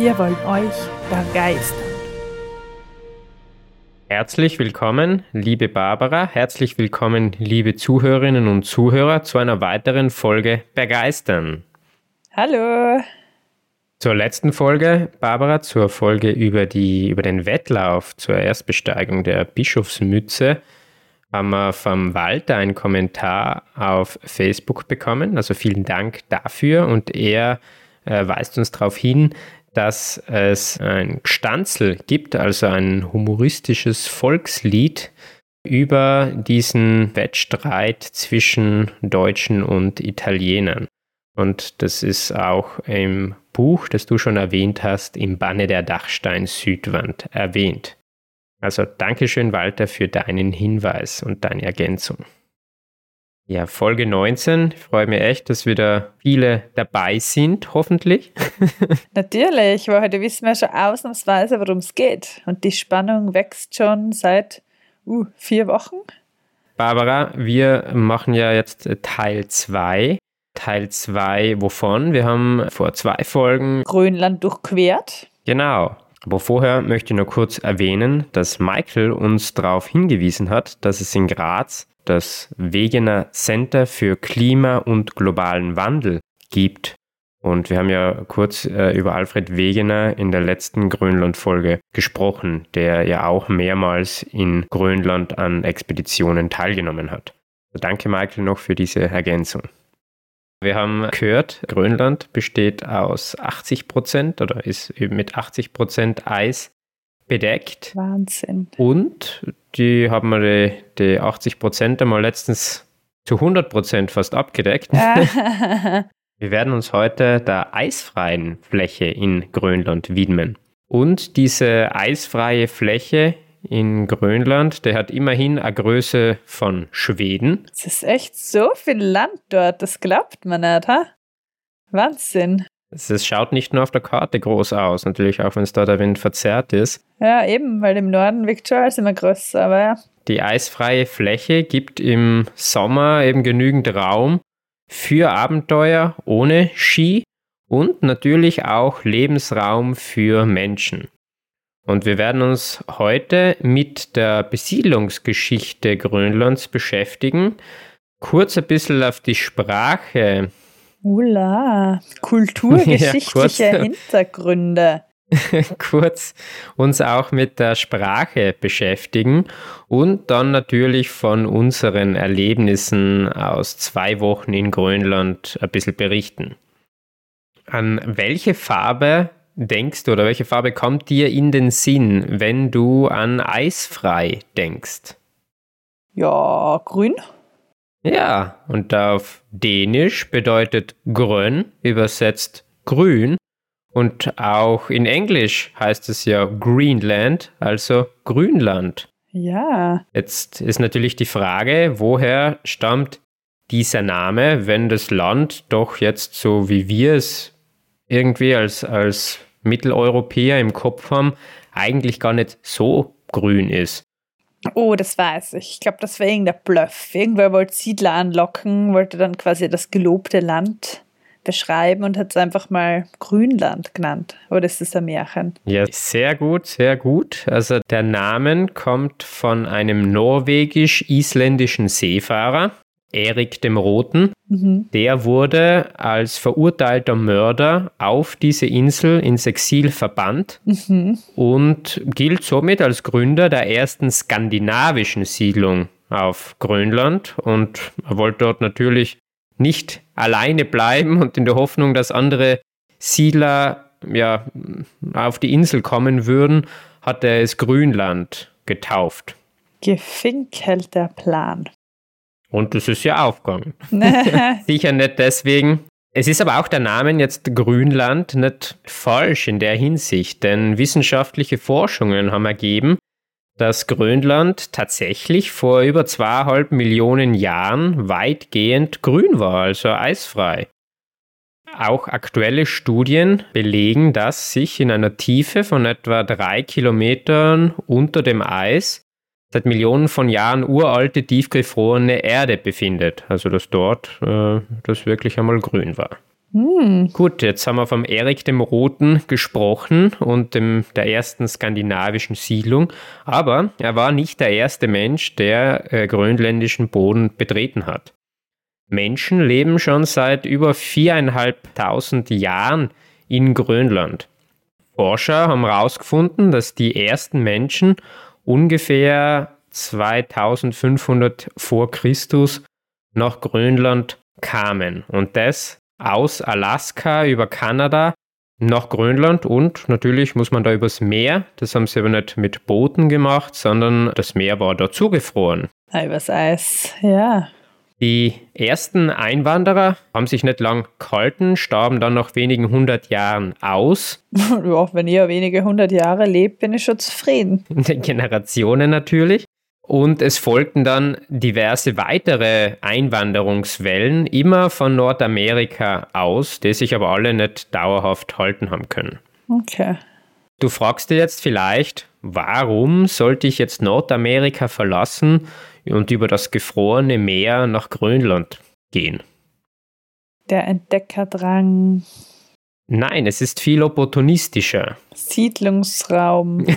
Wir wollen euch begeistern. Herzlich willkommen, liebe Barbara, herzlich willkommen, liebe Zuhörerinnen und Zuhörer, zu einer weiteren Folge Begeistern. Hallo. Zur letzten Folge, Barbara, zur Folge über, die, über den Wettlauf zur Erstbesteigung der Bischofsmütze, haben wir vom Walter einen Kommentar auf Facebook bekommen. Also vielen Dank dafür. Und er äh, weist uns darauf hin, dass es ein Stanzel gibt, also ein humoristisches Volkslied über diesen Wettstreit zwischen Deutschen und Italienern. Und das ist auch im Buch, das du schon erwähnt hast, im Banne der Dachstein Südwand erwähnt. Also Dankeschön, Walter, für deinen Hinweis und deine Ergänzung. Ja, Folge 19. Ich freue mich echt, dass wieder viele dabei sind, hoffentlich. Natürlich, weil heute wissen wir schon ausnahmsweise, worum es geht. Und die Spannung wächst schon seit uh, vier Wochen. Barbara, wir machen ja jetzt Teil 2. Teil 2 wovon? Wir haben vor zwei Folgen Grönland durchquert. Genau. Aber vorher möchte ich nur kurz erwähnen, dass Michael uns darauf hingewiesen hat, dass es in Graz das Wegener Center für Klima und globalen Wandel gibt. Und wir haben ja kurz äh, über Alfred Wegener in der letzten Grönland-Folge gesprochen, der ja auch mehrmals in Grönland an Expeditionen teilgenommen hat. Also danke, Michael, noch für diese Ergänzung. Wir haben gehört, Grönland besteht aus 80 Prozent oder ist mit 80 Prozent Eis bedeckt. Wahnsinn. Und die haben wir die, die 80 Prozent einmal letztens zu 100 Prozent fast abgedeckt. wir werden uns heute der eisfreien Fläche in Grönland widmen. Und diese eisfreie Fläche in Grönland, der hat immerhin eine Größe von Schweden. Es ist echt so viel Land dort, das glaubt man nicht, ha? Wahnsinn. Es schaut nicht nur auf der Karte groß aus, natürlich auch wenn es da der Wind verzerrt ist. Ja, eben, weil im Norden wirkt schon alles immer größer, aber ja. Die eisfreie Fläche gibt im Sommer eben genügend Raum für Abenteuer ohne Ski und natürlich auch Lebensraum für Menschen. Und wir werden uns heute mit der Besiedlungsgeschichte Grönlands beschäftigen. Kurz ein bisschen auf die Sprache. Ula, kulturgeschichtliche ja, Hintergründe. kurz uns auch mit der Sprache beschäftigen und dann natürlich von unseren Erlebnissen aus zwei Wochen in Grönland ein bisschen berichten. An welche Farbe denkst du oder welche Farbe kommt dir in den Sinn, wenn du an eisfrei denkst? Ja, grün. Ja, und auf Dänisch bedeutet grön übersetzt grün und auch in Englisch heißt es ja Greenland, also Grünland. Ja. Jetzt ist natürlich die Frage, woher stammt dieser Name, wenn das Land doch jetzt so wie wir es irgendwie als, als Mitteleuropäer im Kopf haben, eigentlich gar nicht so grün ist. Oh, das weiß ich. Ich glaube, das war irgendein Bluff. Irgendwer wollte Siedler anlocken, wollte dann quasi das gelobte Land beschreiben und hat es einfach mal Grünland genannt. Oder ist das ein Märchen? Ja, sehr gut, sehr gut. Also der Name kommt von einem norwegisch-isländischen Seefahrer, Erik dem Roten. Mhm. Der wurde als verurteilter Mörder auf diese Insel ins Exil verbannt mhm. und gilt somit als Gründer der ersten skandinavischen Siedlung auf Grönland. Und er wollte dort natürlich nicht alleine bleiben und in der Hoffnung, dass andere Siedler ja, auf die Insel kommen würden, hat er es Grünland getauft. Gefinkelter Plan. Und das ist ja aufgegangen. Sicher nicht deswegen, Es ist aber auch der Name jetzt Grünland nicht falsch in der Hinsicht, denn wissenschaftliche Forschungen haben ergeben, dass Grönland tatsächlich vor über zweieinhalb Millionen Jahren weitgehend grün war, also eisfrei. Auch aktuelle Studien belegen, dass sich in einer Tiefe von etwa drei Kilometern unter dem Eis seit Millionen von Jahren uralte, tiefgefrorene Erde befindet. Also dass dort äh, das wirklich einmal grün war. Hm. Gut, jetzt haben wir vom Erik dem Roten gesprochen und dem, der ersten skandinavischen Siedlung, aber er war nicht der erste Mensch, der äh, grönländischen Boden betreten hat. Menschen leben schon seit über viereinhalbtausend Jahren in Grönland. Forscher haben herausgefunden, dass die ersten Menschen ungefähr 2500 vor Christus nach Grönland kamen. Und das aus Alaska über Kanada nach Grönland und natürlich muss man da übers Meer. Das haben sie aber nicht mit Booten gemacht, sondern das Meer war da zugefroren. Übers Eis, ja. Die ersten Einwanderer haben sich nicht lang gehalten, starben dann nach wenigen hundert Jahren aus. ja, wenn ihr wenige hundert Jahre lebt, bin ich schon zufrieden. In den Generationen natürlich. Und es folgten dann diverse weitere Einwanderungswellen, immer von Nordamerika aus, die sich aber alle nicht dauerhaft halten haben können. Okay. Du fragst dir jetzt vielleicht, warum sollte ich jetzt Nordamerika verlassen und über das gefrorene Meer nach Grönland gehen? Der Entdeckerdrang. Nein, es ist viel opportunistischer. Siedlungsraum.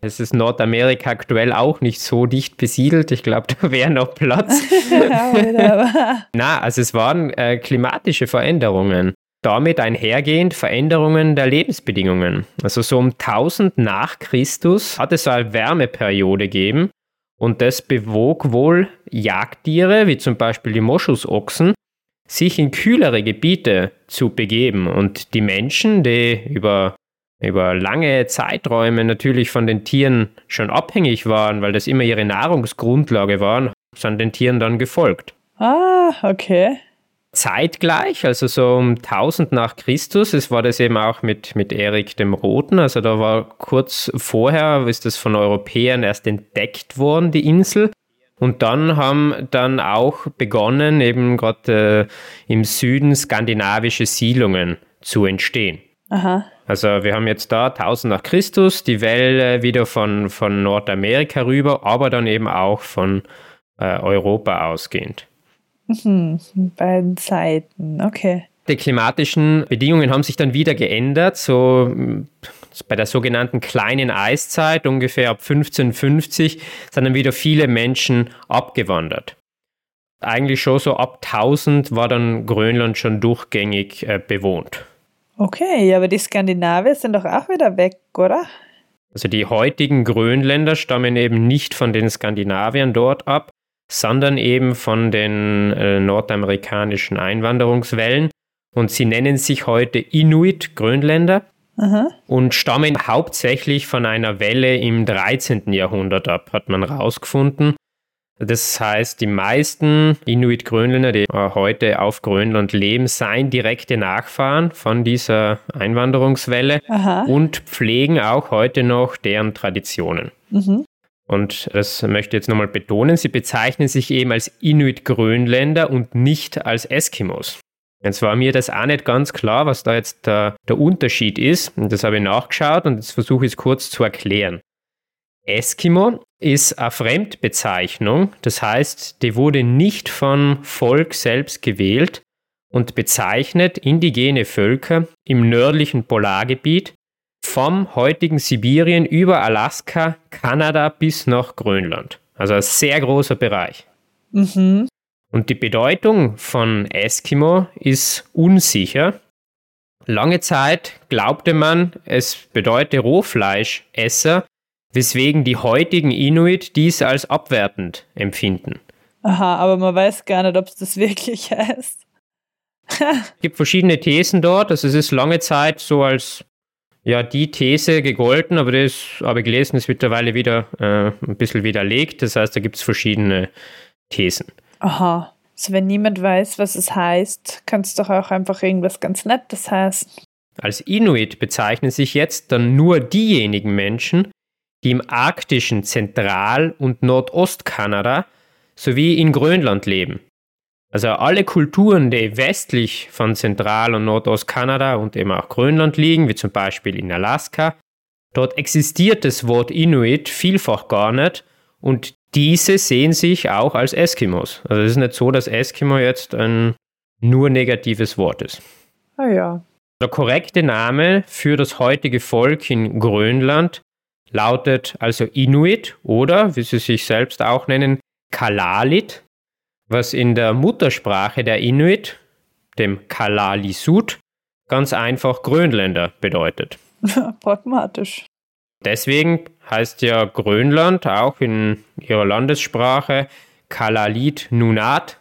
Es ist Nordamerika aktuell auch nicht so dicht besiedelt. Ich glaube, da wäre noch Platz. Na, also es waren äh, klimatische Veränderungen. Damit einhergehend Veränderungen der Lebensbedingungen. Also so um 1000 nach Christus hat es eine Wärmeperiode gegeben und das bewog wohl Jagdtiere, wie zum Beispiel die Moschusochsen, sich in kühlere Gebiete zu begeben. Und die Menschen, die über über lange Zeiträume natürlich von den Tieren schon abhängig waren, weil das immer ihre Nahrungsgrundlage waren, sind den Tieren dann gefolgt. Ah, okay. Zeitgleich, also so um 1000 nach Christus, es war das eben auch mit, mit Erik dem Roten, also da war kurz vorher, ist das von Europäern erst entdeckt worden, die Insel. Und dann haben dann auch begonnen, eben gerade äh, im Süden skandinavische Siedlungen zu entstehen. Aha. Also wir haben jetzt da 1000 nach Christus, die Welle wieder von, von Nordamerika rüber, aber dann eben auch von äh, Europa ausgehend. Mhm, beiden Seiten, okay. Die klimatischen Bedingungen haben sich dann wieder geändert, so bei der sogenannten kleinen Eiszeit, ungefähr ab 1550, sind dann wieder viele Menschen abgewandert. Eigentlich schon so ab 1000 war dann Grönland schon durchgängig äh, bewohnt. Okay, aber die Skandinavier sind doch auch wieder weg, oder? Also die heutigen Grönländer stammen eben nicht von den Skandinaviern dort ab, sondern eben von den äh, nordamerikanischen Einwanderungswellen. Und sie nennen sich heute Inuit Grönländer Aha. und stammen hauptsächlich von einer Welle im 13. Jahrhundert ab, hat man herausgefunden. Das heißt, die meisten Inuit-Grönländer, die äh, heute auf Grönland leben, seien direkte Nachfahren von dieser Einwanderungswelle Aha. und pflegen auch heute noch deren Traditionen. Mhm. Und das möchte ich jetzt nochmal betonen, sie bezeichnen sich eben als Inuit-Grönländer und nicht als Eskimos. Jetzt war mir das auch nicht ganz klar, was da jetzt der, der Unterschied ist. Und das habe ich nachgeschaut und jetzt versuche ich es kurz zu erklären. Eskimo ist eine Fremdbezeichnung, das heißt, die wurde nicht vom Volk selbst gewählt und bezeichnet indigene Völker im nördlichen Polargebiet vom heutigen Sibirien über Alaska, Kanada bis nach Grönland. Also ein sehr großer Bereich. Mhm. Und die Bedeutung von Eskimo ist unsicher. Lange Zeit glaubte man, es bedeute Rohfleischesser, weswegen die heutigen Inuit dies als abwertend empfinden. Aha, aber man weiß gar nicht, ob es das wirklich heißt. es gibt verschiedene Thesen dort. Also es ist lange Zeit so als ja, die These gegolten, aber das habe ich gelesen, ist mittlerweile wieder äh, ein bisschen widerlegt. Das heißt, da gibt es verschiedene Thesen. Aha. Also wenn niemand weiß, was es heißt, kann es doch auch einfach irgendwas ganz Nettes heißen. Als Inuit bezeichnen sich jetzt dann nur diejenigen Menschen, die im arktischen Zentral- und Nordostkanada sowie in Grönland leben. Also alle Kulturen, die westlich von Zentral- und Nordostkanada und eben auch Grönland liegen, wie zum Beispiel in Alaska, dort existiert das Wort Inuit vielfach gar nicht und diese sehen sich auch als Eskimos. Also es ist nicht so, dass Eskimo jetzt ein nur negatives Wort ist. Ah ja. Der korrekte Name für das heutige Volk in Grönland lautet also Inuit oder, wie sie sich selbst auch nennen, Kalalit, was in der Muttersprache der Inuit, dem Kalalisut, ganz einfach Grönländer bedeutet. Pragmatisch. Deswegen heißt ja Grönland auch in ihrer Landessprache Kalalit Nunat,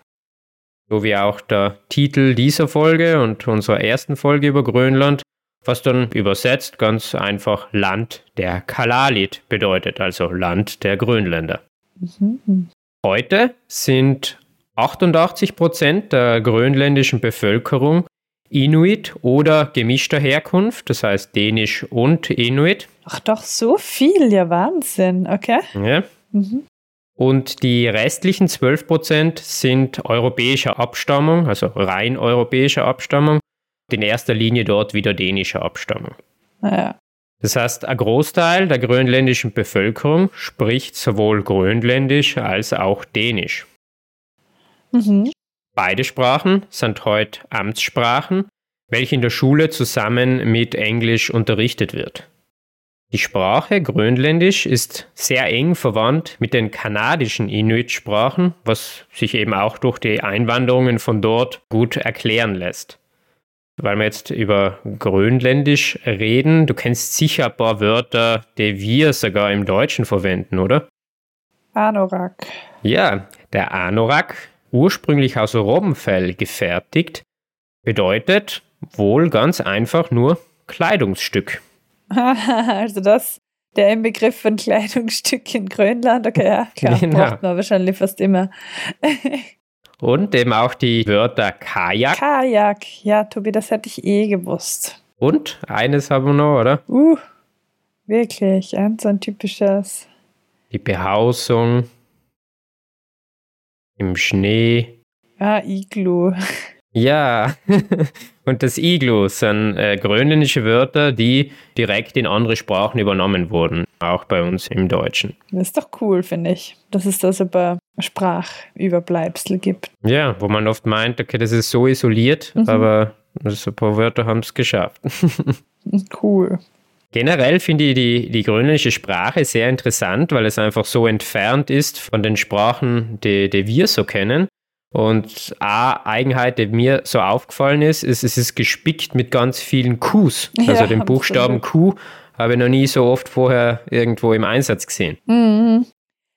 so wie auch der Titel dieser Folge und unserer ersten Folge über Grönland, was dann übersetzt ganz einfach Land der Kalalit bedeutet, also Land der Grönländer. Mhm. Heute sind 88 Prozent der grönländischen Bevölkerung Inuit oder gemischter Herkunft, das heißt Dänisch und Inuit. Ach doch, so viel, ja Wahnsinn, okay. Ja. Mhm. Und die restlichen 12 Prozent sind europäischer Abstammung, also rein europäischer Abstammung, in erster Linie dort wieder dänischer Abstammung. Ja. Das heißt, ein Großteil der grönländischen Bevölkerung spricht sowohl Grönländisch als auch Dänisch. Mhm. Beide Sprachen sind heute Amtssprachen, welche in der Schule zusammen mit Englisch unterrichtet wird. Die Sprache Grönländisch ist sehr eng verwandt mit den kanadischen Inuit-Sprachen, was sich eben auch durch die Einwanderungen von dort gut erklären lässt. Weil wir jetzt über Grönländisch reden, du kennst sicher ein paar Wörter, die wir sogar im Deutschen verwenden, oder? Anorak. Ja, der Anorak ursprünglich aus Robbenfell gefertigt, bedeutet wohl ganz einfach nur Kleidungsstück. also das, der Inbegriff von Kleidungsstück in Grönland, okay, ja, klar, genau. braucht man wahrscheinlich fast immer. Und eben auch die Wörter Kajak. Kajak, ja, Tobi, das hätte ich eh gewusst. Und eines haben wir noch, oder? Uh, wirklich, ein so ein typisches. Die Behausung im Schnee. Ah, Iglu. Ja, und das Iglu sind äh, grönländische Wörter, die direkt in andere Sprachen übernommen wurden, auch bei uns im Deutschen. Das ist doch cool, finde ich, dass es da so ein paar Sprachüberbleibsel gibt. Ja, wo man oft meint, okay, das ist so isoliert, mhm. aber so ein paar Wörter haben es geschafft. cool. Generell finde ich die, die grönländische Sprache sehr interessant, weil es einfach so entfernt ist von den Sprachen, die, die wir so kennen. Und eine Eigenheit, die mir so aufgefallen ist, ist, es ist gespickt mit ganz vielen Qs. Also ja, den Buchstaben Q habe ich noch nie so oft vorher irgendwo im Einsatz gesehen. Mhm.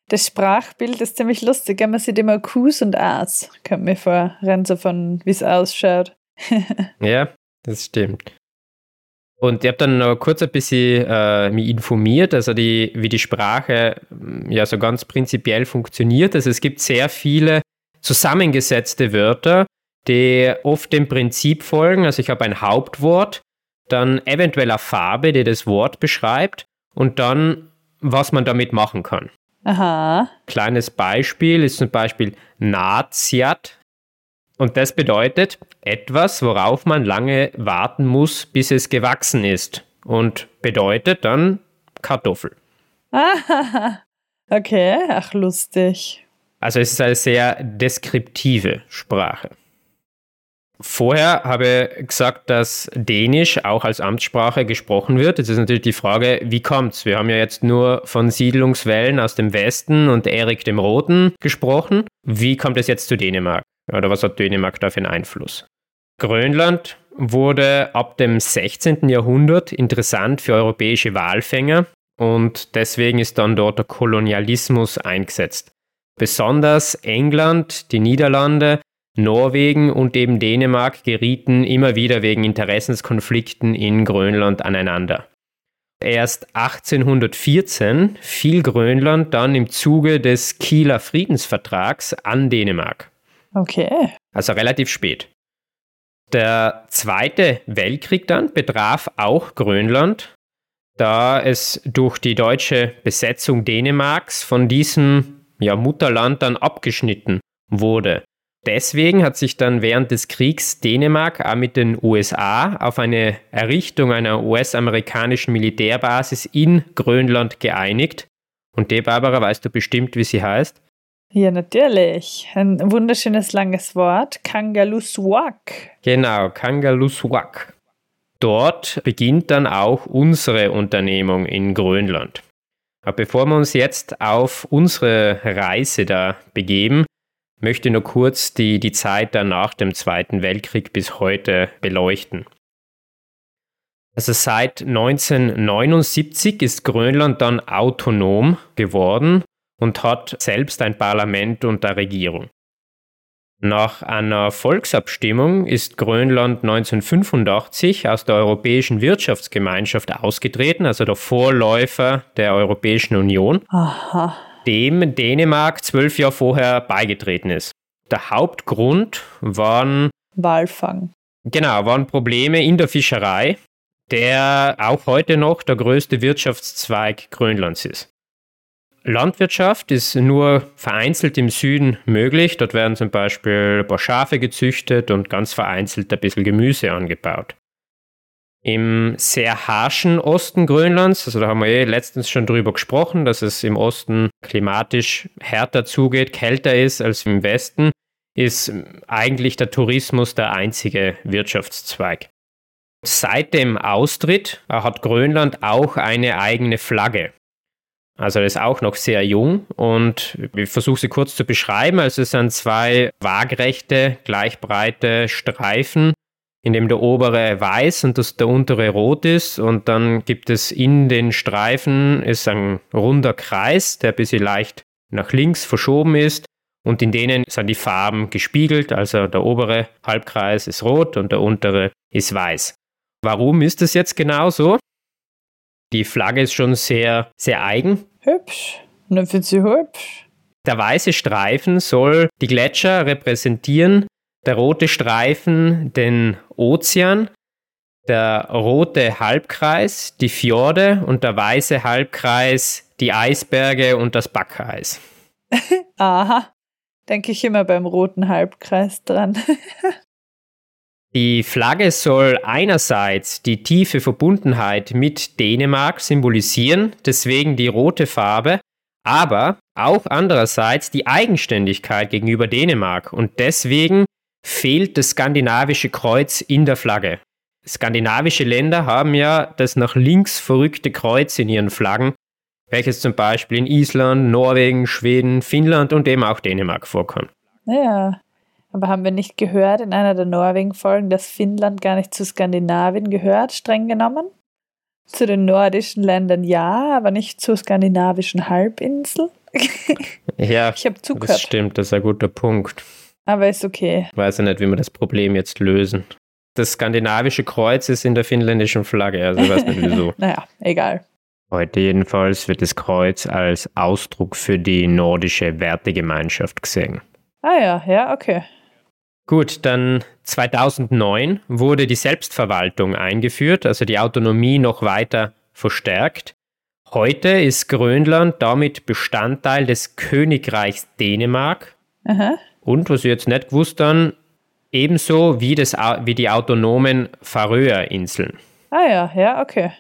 Das Sprachbild ist ziemlich lustig. Man sieht immer Qs und As. Kommt mir vor, rein so von, wie es ausschaut. ja, das stimmt. Und ich habe dann noch kurz ein bisschen äh, mich informiert, also die, wie die Sprache mm, ja so ganz prinzipiell funktioniert. Also es gibt sehr viele zusammengesetzte Wörter, die oft dem Prinzip folgen. Also ich habe ein Hauptwort, dann eventuell eine Farbe, die das Wort beschreibt und dann, was man damit machen kann. Aha. Kleines Beispiel ist zum Beispiel Naziat, und das bedeutet etwas, worauf man lange warten muss, bis es gewachsen ist. Und bedeutet dann Kartoffel. okay, ach lustig. Also es ist eine sehr deskriptive Sprache. Vorher habe ich gesagt, dass Dänisch auch als Amtssprache gesprochen wird. Jetzt ist natürlich die Frage, wie kommt's? Wir haben ja jetzt nur von Siedlungswellen aus dem Westen und Erik dem Roten gesprochen. Wie kommt es jetzt zu Dänemark? Oder was hat Dänemark da für einen Einfluss? Grönland wurde ab dem 16. Jahrhundert interessant für europäische Walfänger und deswegen ist dann dort der Kolonialismus eingesetzt. Besonders England, die Niederlande, Norwegen und eben Dänemark gerieten immer wieder wegen Interessenskonflikten in Grönland aneinander. Erst 1814 fiel Grönland dann im Zuge des Kieler Friedensvertrags an Dänemark. Okay. Also relativ spät. Der Zweite Weltkrieg dann betraf auch Grönland, da es durch die deutsche Besetzung Dänemarks von diesem ja, Mutterland dann abgeschnitten wurde. Deswegen hat sich dann während des Kriegs Dänemark auch mit den USA auf eine Errichtung einer US-amerikanischen Militärbasis in Grönland geeinigt. Und die, Barbara, weißt du bestimmt, wie sie heißt? Ja, natürlich. Ein wunderschönes langes Wort. Kangaluswak. Genau, Kangaluswak. Dort beginnt dann auch unsere Unternehmung in Grönland. Aber bevor wir uns jetzt auf unsere Reise da begeben, möchte nur kurz die, die Zeit dann nach dem Zweiten Weltkrieg bis heute beleuchten. Also seit 1979 ist Grönland dann autonom geworden und hat selbst ein Parlament und eine Regierung. Nach einer Volksabstimmung ist Grönland 1985 aus der Europäischen Wirtschaftsgemeinschaft ausgetreten, also der Vorläufer der Europäischen Union. Aha dem Dänemark zwölf Jahre vorher beigetreten ist. Der Hauptgrund waren Walfang. Genau, waren Probleme in der Fischerei, der auch heute noch der größte Wirtschaftszweig Grönlands ist. Landwirtschaft ist nur vereinzelt im Süden möglich. Dort werden zum Beispiel ein paar Schafe gezüchtet und ganz vereinzelt ein bisschen Gemüse angebaut. Im sehr harschen Osten Grönlands, also da haben wir eh letztens schon drüber gesprochen, dass es im Osten klimatisch härter zugeht, kälter ist als im Westen, ist eigentlich der Tourismus der einzige Wirtschaftszweig. Seit dem Austritt hat Grönland auch eine eigene Flagge. Also ist auch noch sehr jung und ich versuche sie kurz zu beschreiben. Also es sind zwei waagrechte, gleichbreite Streifen in dem der obere weiß und das der untere rot ist. Und dann gibt es in den Streifen ist ein runder Kreis, der ein bisschen leicht nach links verschoben ist. Und in denen sind die Farben gespiegelt. Also der obere Halbkreis ist rot und der untere ist weiß. Warum ist das jetzt genau so? Die Flagge ist schon sehr, sehr eigen. Hübsch. Dann finde sie hübsch. Der weiße Streifen soll die Gletscher repräsentieren, der rote Streifen den Ozean, der rote Halbkreis die Fjorde und der weiße Halbkreis die Eisberge und das Backeis. Aha, denke ich immer beim roten Halbkreis dran. die Flagge soll einerseits die tiefe Verbundenheit mit Dänemark symbolisieren, deswegen die rote Farbe, aber auch andererseits die Eigenständigkeit gegenüber Dänemark und deswegen fehlt das skandinavische Kreuz in der Flagge. Skandinavische Länder haben ja das nach links verrückte Kreuz in ihren Flaggen, welches zum Beispiel in Island, Norwegen, Schweden, Finnland und eben auch Dänemark vorkommt. Ja, aber haben wir nicht gehört in einer der Norwegen-Folgen, dass Finnland gar nicht zu Skandinavien gehört, streng genommen? Zu den nordischen Ländern ja, aber nicht zur skandinavischen Halbinsel? ja, ich habe zugehört. Das stimmt, das ist ein guter Punkt. Aber ist okay. Ich weiß ja nicht, wie wir das Problem jetzt lösen. Das skandinavische Kreuz ist in der finnländischen Flagge, also ich weiß nicht wieso. naja, egal. Heute jedenfalls wird das Kreuz als Ausdruck für die nordische Wertegemeinschaft gesehen. Ah ja, ja, okay. Gut, dann 2009 wurde die Selbstverwaltung eingeführt, also die Autonomie noch weiter verstärkt. Heute ist Grönland damit Bestandteil des Königreichs Dänemark. Aha. Und was ich jetzt nicht gewusst habe, ebenso wie, das, wie die autonomen Färöerinseln. Ah ja, ja, okay.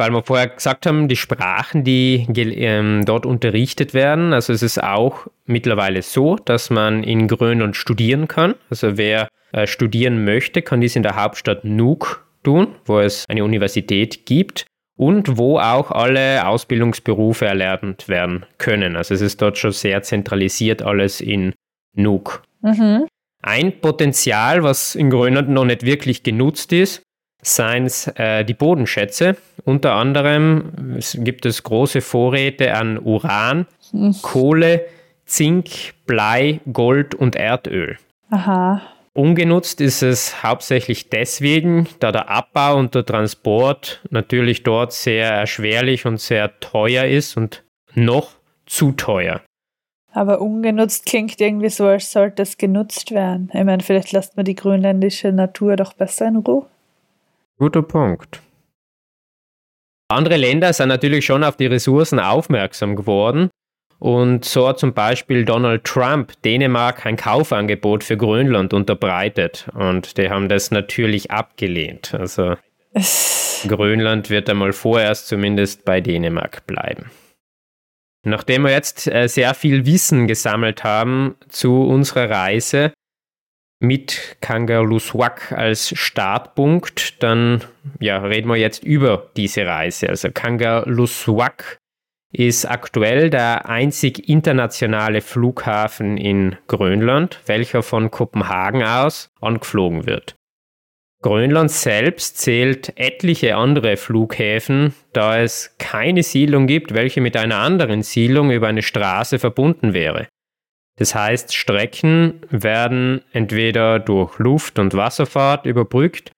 Weil wir vorher gesagt haben, die Sprachen, die ähm, dort unterrichtet werden, also es ist auch mittlerweile so, dass man in Grönland studieren kann. Also wer äh, studieren möchte, kann dies in der Hauptstadt Nuuk tun, wo es eine Universität gibt und wo auch alle Ausbildungsberufe erlernt werden können. Also es ist dort schon sehr zentralisiert alles in Nuuk. Mhm. Ein Potenzial, was in Grönland noch nicht wirklich genutzt ist, seien äh, die Bodenschätze. Unter anderem gibt es große Vorräte an Uran, mhm. Kohle, Zink, Blei, Gold und Erdöl. Aha. Ungenutzt ist es hauptsächlich deswegen, da der Abbau und der Transport natürlich dort sehr erschwerlich und sehr teuer ist und noch zu teuer. Aber ungenutzt klingt irgendwie so, als sollte es genutzt werden. Ich meine, vielleicht lässt man die grönländische Natur doch besser in Ruhe. Guter Punkt. Andere Länder sind natürlich schon auf die Ressourcen aufmerksam geworden. Und so hat zum Beispiel Donald Trump Dänemark ein Kaufangebot für Grönland unterbreitet. Und die haben das natürlich abgelehnt. Also Grönland wird einmal vorerst zumindest bei Dänemark bleiben. Nachdem wir jetzt äh, sehr viel Wissen gesammelt haben zu unserer Reise mit Kangerlussuaq als Startpunkt, dann ja, reden wir jetzt über diese Reise. Also Kangerlussuaq ist aktuell der einzig internationale Flughafen in Grönland, welcher von Kopenhagen aus angeflogen wird. Grönland selbst zählt etliche andere Flughäfen, da es keine Siedlung gibt, welche mit einer anderen Siedlung über eine Straße verbunden wäre. Das heißt, Strecken werden entweder durch Luft- und Wasserfahrt überbrückt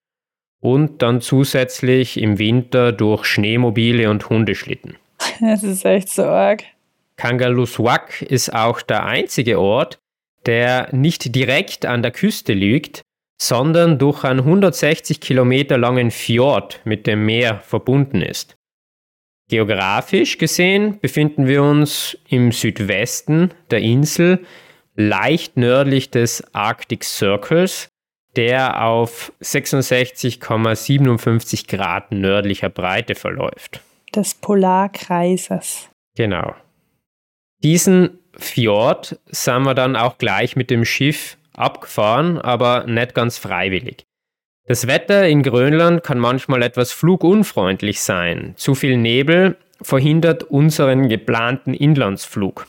und dann zusätzlich im Winter durch Schneemobile und Hundeschlitten. Das ist echt so arg. Kangaluswak ist auch der einzige Ort, der nicht direkt an der Küste liegt, sondern durch einen 160 Kilometer langen Fjord mit dem Meer verbunden ist. Geografisch gesehen befinden wir uns im Südwesten der Insel, leicht nördlich des Arctic Circles, der auf 66,57 Grad nördlicher Breite verläuft. Des Polarkreises. Genau. Diesen Fjord sind wir dann auch gleich mit dem Schiff abgefahren, aber nicht ganz freiwillig. Das Wetter in Grönland kann manchmal etwas flugunfreundlich sein. Zu viel Nebel verhindert unseren geplanten Inlandsflug.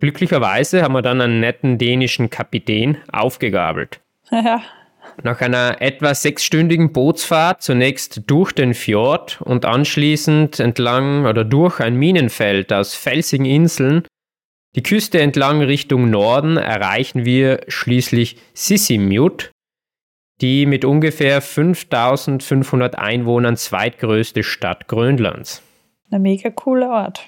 Glücklicherweise haben wir dann einen netten dänischen Kapitän aufgegabelt. Ja. Nach einer etwa sechsstündigen Bootsfahrt zunächst durch den Fjord und anschließend entlang oder durch ein Minenfeld aus felsigen Inseln die Küste entlang Richtung Norden erreichen wir schließlich Sissimut, die mit ungefähr 5500 Einwohnern zweitgrößte Stadt Grönlands. Ein mega cooler Ort.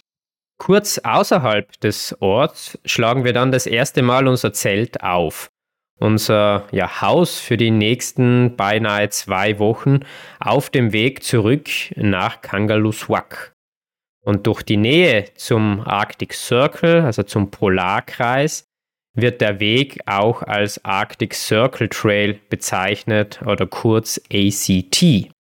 Kurz außerhalb des Orts schlagen wir dann das erste Mal unser Zelt auf. Unser ja, Haus für die nächsten beinahe zwei Wochen auf dem Weg zurück nach Kangaluswak. Und durch die Nähe zum Arctic Circle, also zum Polarkreis, wird der Weg auch als Arctic Circle Trail bezeichnet oder kurz ACT.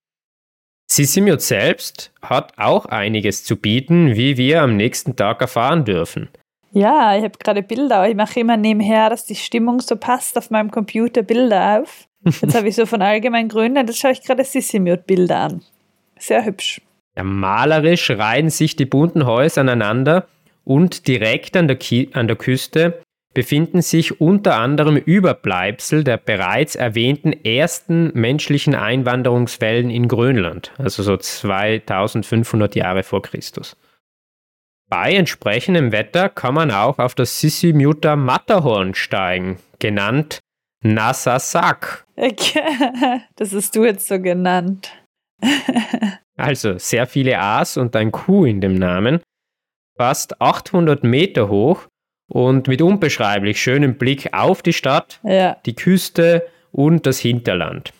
Sisimiut selbst hat auch einiges zu bieten, wie wir am nächsten Tag erfahren dürfen. Ja, ich habe gerade Bilder. Ich mache immer nebenher, dass die Stimmung so passt, auf meinem Computer Bilder auf. Jetzt habe ich so von Allgemein Grönland, jetzt schaue ich gerade Sisimiut-Bilder an. Sehr hübsch. Ja, malerisch reihen sich die bunten Häuser aneinander und direkt an der, Ki an der Küste befinden sich unter anderem Überbleibsel der bereits erwähnten ersten menschlichen Einwanderungswellen in Grönland, also so 2500 Jahre vor Christus. Bei entsprechendem Wetter kann man auch auf das Sisimuta Matterhorn steigen, genannt Nassasak. Das hast du jetzt so genannt. Also sehr viele A's und ein Q in dem Namen. Fast 800 Meter hoch und mit unbeschreiblich schönem Blick auf die Stadt, ja. die Küste und das Hinterland.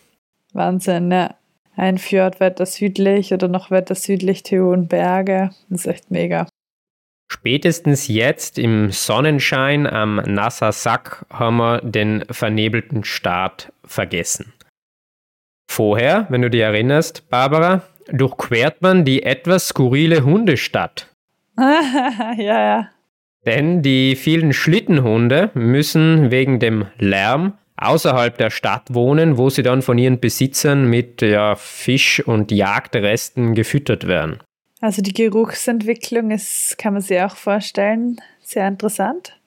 Wahnsinn, ja. Ein Fjord weiter südlich oder noch weiter südlich die hohen Berge. Das ist echt mega. Spätestens jetzt im Sonnenschein am Nassasak haben wir den vernebelten Start vergessen. Vorher, wenn du dich erinnerst, Barbara, durchquert man die etwas skurrile Hundestadt. ja, ja. Denn die vielen Schlittenhunde müssen wegen dem Lärm außerhalb der Stadt wohnen, wo sie dann von ihren Besitzern mit ja, Fisch- und Jagdresten gefüttert werden. Also die Geruchsentwicklung ist, kann man sich auch vorstellen, sehr interessant.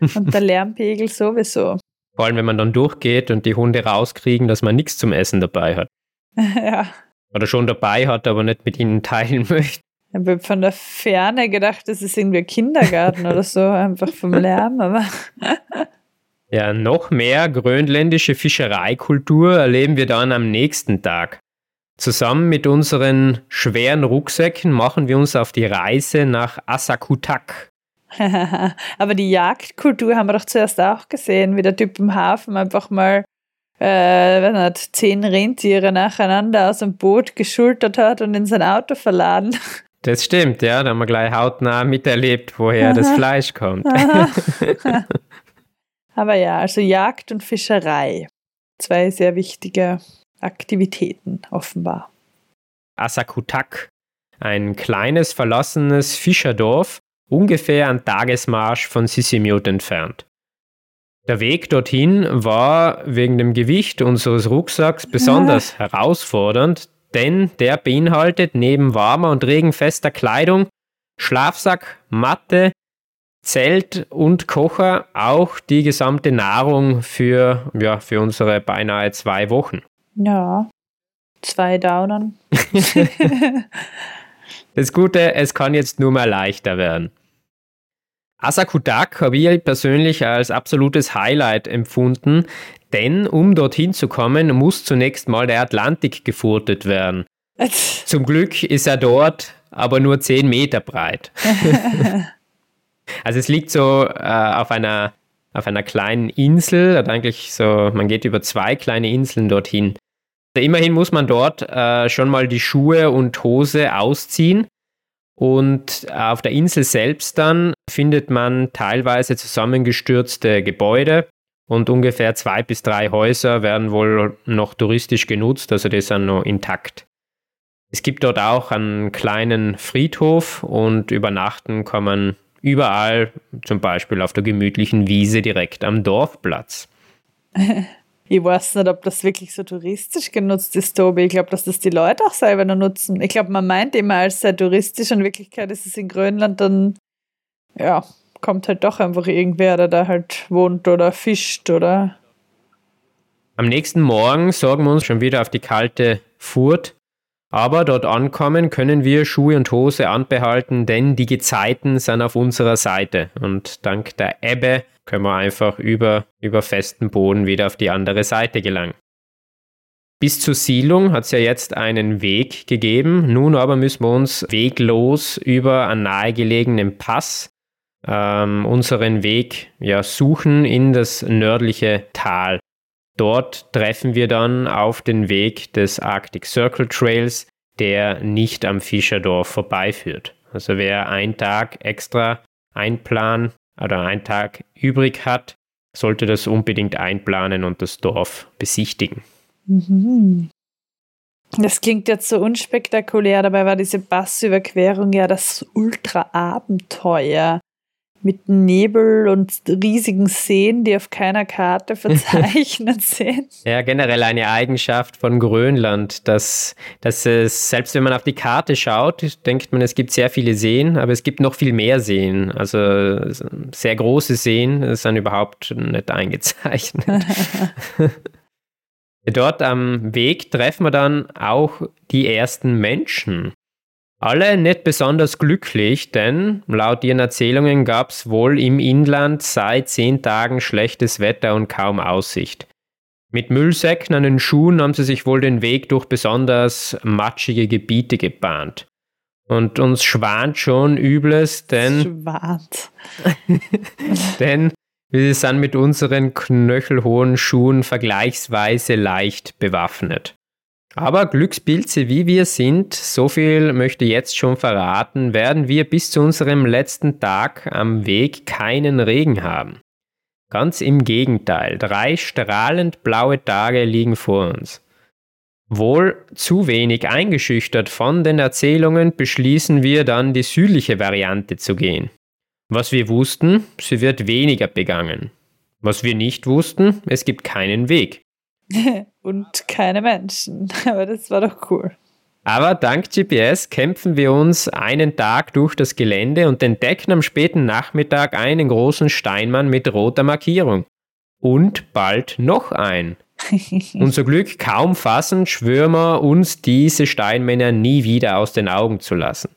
Und der Lärmpegel sowieso. Vor allem, wenn man dann durchgeht und die Hunde rauskriegen, dass man nichts zum Essen dabei hat. ja. Oder schon dabei hat, aber nicht mit ihnen teilen möchte. Ich habe von der Ferne gedacht, das ist irgendwie ein Kindergarten oder so, einfach vom Lärm, aber. ja, noch mehr grönländische Fischereikultur erleben wir dann am nächsten Tag. Zusammen mit unseren schweren Rucksäcken machen wir uns auf die Reise nach Asakutak. Aber die Jagdkultur haben wir doch zuerst auch gesehen, wie der Typ im Hafen einfach mal äh, nicht, zehn Rentiere nacheinander aus dem Boot geschultert hat und in sein Auto verladen. Das stimmt, ja, da haben wir gleich hautnah miterlebt, woher das Fleisch kommt. Aber ja, also Jagd und Fischerei. Zwei sehr wichtige Aktivitäten, offenbar. Asakutak, ein kleines verlassenes Fischerdorf, ungefähr ein Tagesmarsch von Sisimiut entfernt. Der Weg dorthin war wegen dem Gewicht unseres Rucksacks besonders ja. herausfordernd, denn der beinhaltet neben warmer und regenfester Kleidung, Schlafsack, Matte, Zelt und Kocher auch die gesamte Nahrung für, ja, für unsere beinahe zwei Wochen. Ja, zwei Downern. das Gute, es kann jetzt nur mal leichter werden. Asakudak habe ich persönlich als absolutes Highlight empfunden, denn um dorthin zu kommen, muss zunächst mal der Atlantik gefurtet werden. Zum Glück ist er dort aber nur 10 Meter breit. also es liegt so äh, auf, einer, auf einer kleinen Insel, eigentlich so, man geht über zwei kleine Inseln dorthin. Also immerhin muss man dort äh, schon mal die Schuhe und Hose ausziehen. Und auf der Insel selbst dann findet man teilweise zusammengestürzte Gebäude und ungefähr zwei bis drei Häuser werden wohl noch touristisch genutzt, also die sind noch intakt. Es gibt dort auch einen kleinen Friedhof und übernachten kann man überall, zum Beispiel auf der gemütlichen Wiese direkt am Dorfplatz. Ich weiß nicht, ob das wirklich so touristisch genutzt ist, Tobi. Ich glaube, dass das die Leute auch selber noch nutzen. Ich glaube, man meint immer als sehr touristisch. In Wirklichkeit ist es in Grönland dann, ja, kommt halt doch einfach irgendwer, der da halt wohnt oder fischt oder. Am nächsten Morgen sorgen wir uns schon wieder auf die kalte Furt. Aber dort ankommen können wir Schuhe und Hose anbehalten, denn die Gezeiten sind auf unserer Seite. Und dank der Ebbe können wir einfach über, über festen Boden wieder auf die andere Seite gelangen. Bis zur Siedlung hat es ja jetzt einen Weg gegeben. Nun aber müssen wir uns weglos über einen nahegelegenen Pass ähm, unseren Weg ja, suchen in das nördliche Tal. Dort treffen wir dann auf den Weg des Arctic Circle Trails, der nicht am Fischerdorf vorbeiführt. Also wer einen Tag extra einplanen oder einen Tag übrig hat, sollte das unbedingt einplanen und das Dorf besichtigen. Mhm. Das klingt jetzt so unspektakulär, dabei war diese Bassüberquerung ja das Ultra-Abenteuer mit Nebel und riesigen Seen, die auf keiner Karte verzeichnet sind. Ja, generell eine Eigenschaft von Grönland, dass, dass es, selbst wenn man auf die Karte schaut, denkt man, es gibt sehr viele Seen, aber es gibt noch viel mehr Seen. Also sehr große Seen sind überhaupt nicht eingezeichnet. Dort am Weg treffen wir dann auch die ersten Menschen. Alle nicht besonders glücklich, denn laut ihren Erzählungen gab es wohl im Inland seit zehn Tagen schlechtes Wetter und kaum Aussicht. Mit Müllsäcken an den Schuhen haben sie sich wohl den Weg durch besonders matschige Gebiete gebahnt. Und uns schwant schon Übles, denn. Schwant. denn wir sind mit unseren knöchelhohen Schuhen vergleichsweise leicht bewaffnet. Aber Glückspilze wie wir sind, so viel möchte jetzt schon verraten, werden wir bis zu unserem letzten Tag am Weg keinen Regen haben. Ganz im Gegenteil, drei strahlend blaue Tage liegen vor uns. Wohl zu wenig eingeschüchtert von den Erzählungen beschließen wir dann die südliche Variante zu gehen. Was wir wussten, sie wird weniger begangen. Was wir nicht wussten, es gibt keinen Weg. und keine Menschen. Aber das war doch cool. Aber dank GPS kämpfen wir uns einen Tag durch das Gelände und entdecken am späten Nachmittag einen großen Steinmann mit roter Markierung. Und bald noch ein. Unser Glück kaum fassend schwören wir uns, diese Steinmänner nie wieder aus den Augen zu lassen.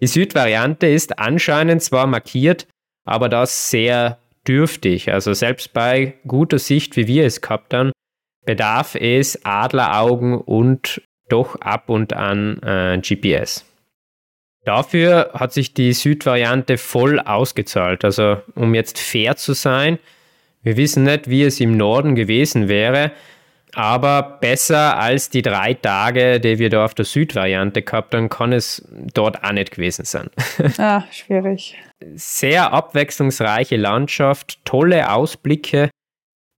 Die Südvariante ist anscheinend zwar markiert, aber das sehr dürftig. Also selbst bei guter Sicht, wie wir es gehabt haben, bedarf es Adleraugen und doch ab und an äh, GPS. Dafür hat sich die Südvariante voll ausgezahlt. Also um jetzt fair zu sein, wir wissen nicht, wie es im Norden gewesen wäre, aber besser als die drei Tage, die wir da auf der Südvariante gehabt haben, kann es dort auch nicht gewesen sein. Ah, schwierig. Sehr abwechslungsreiche Landschaft, tolle Ausblicke,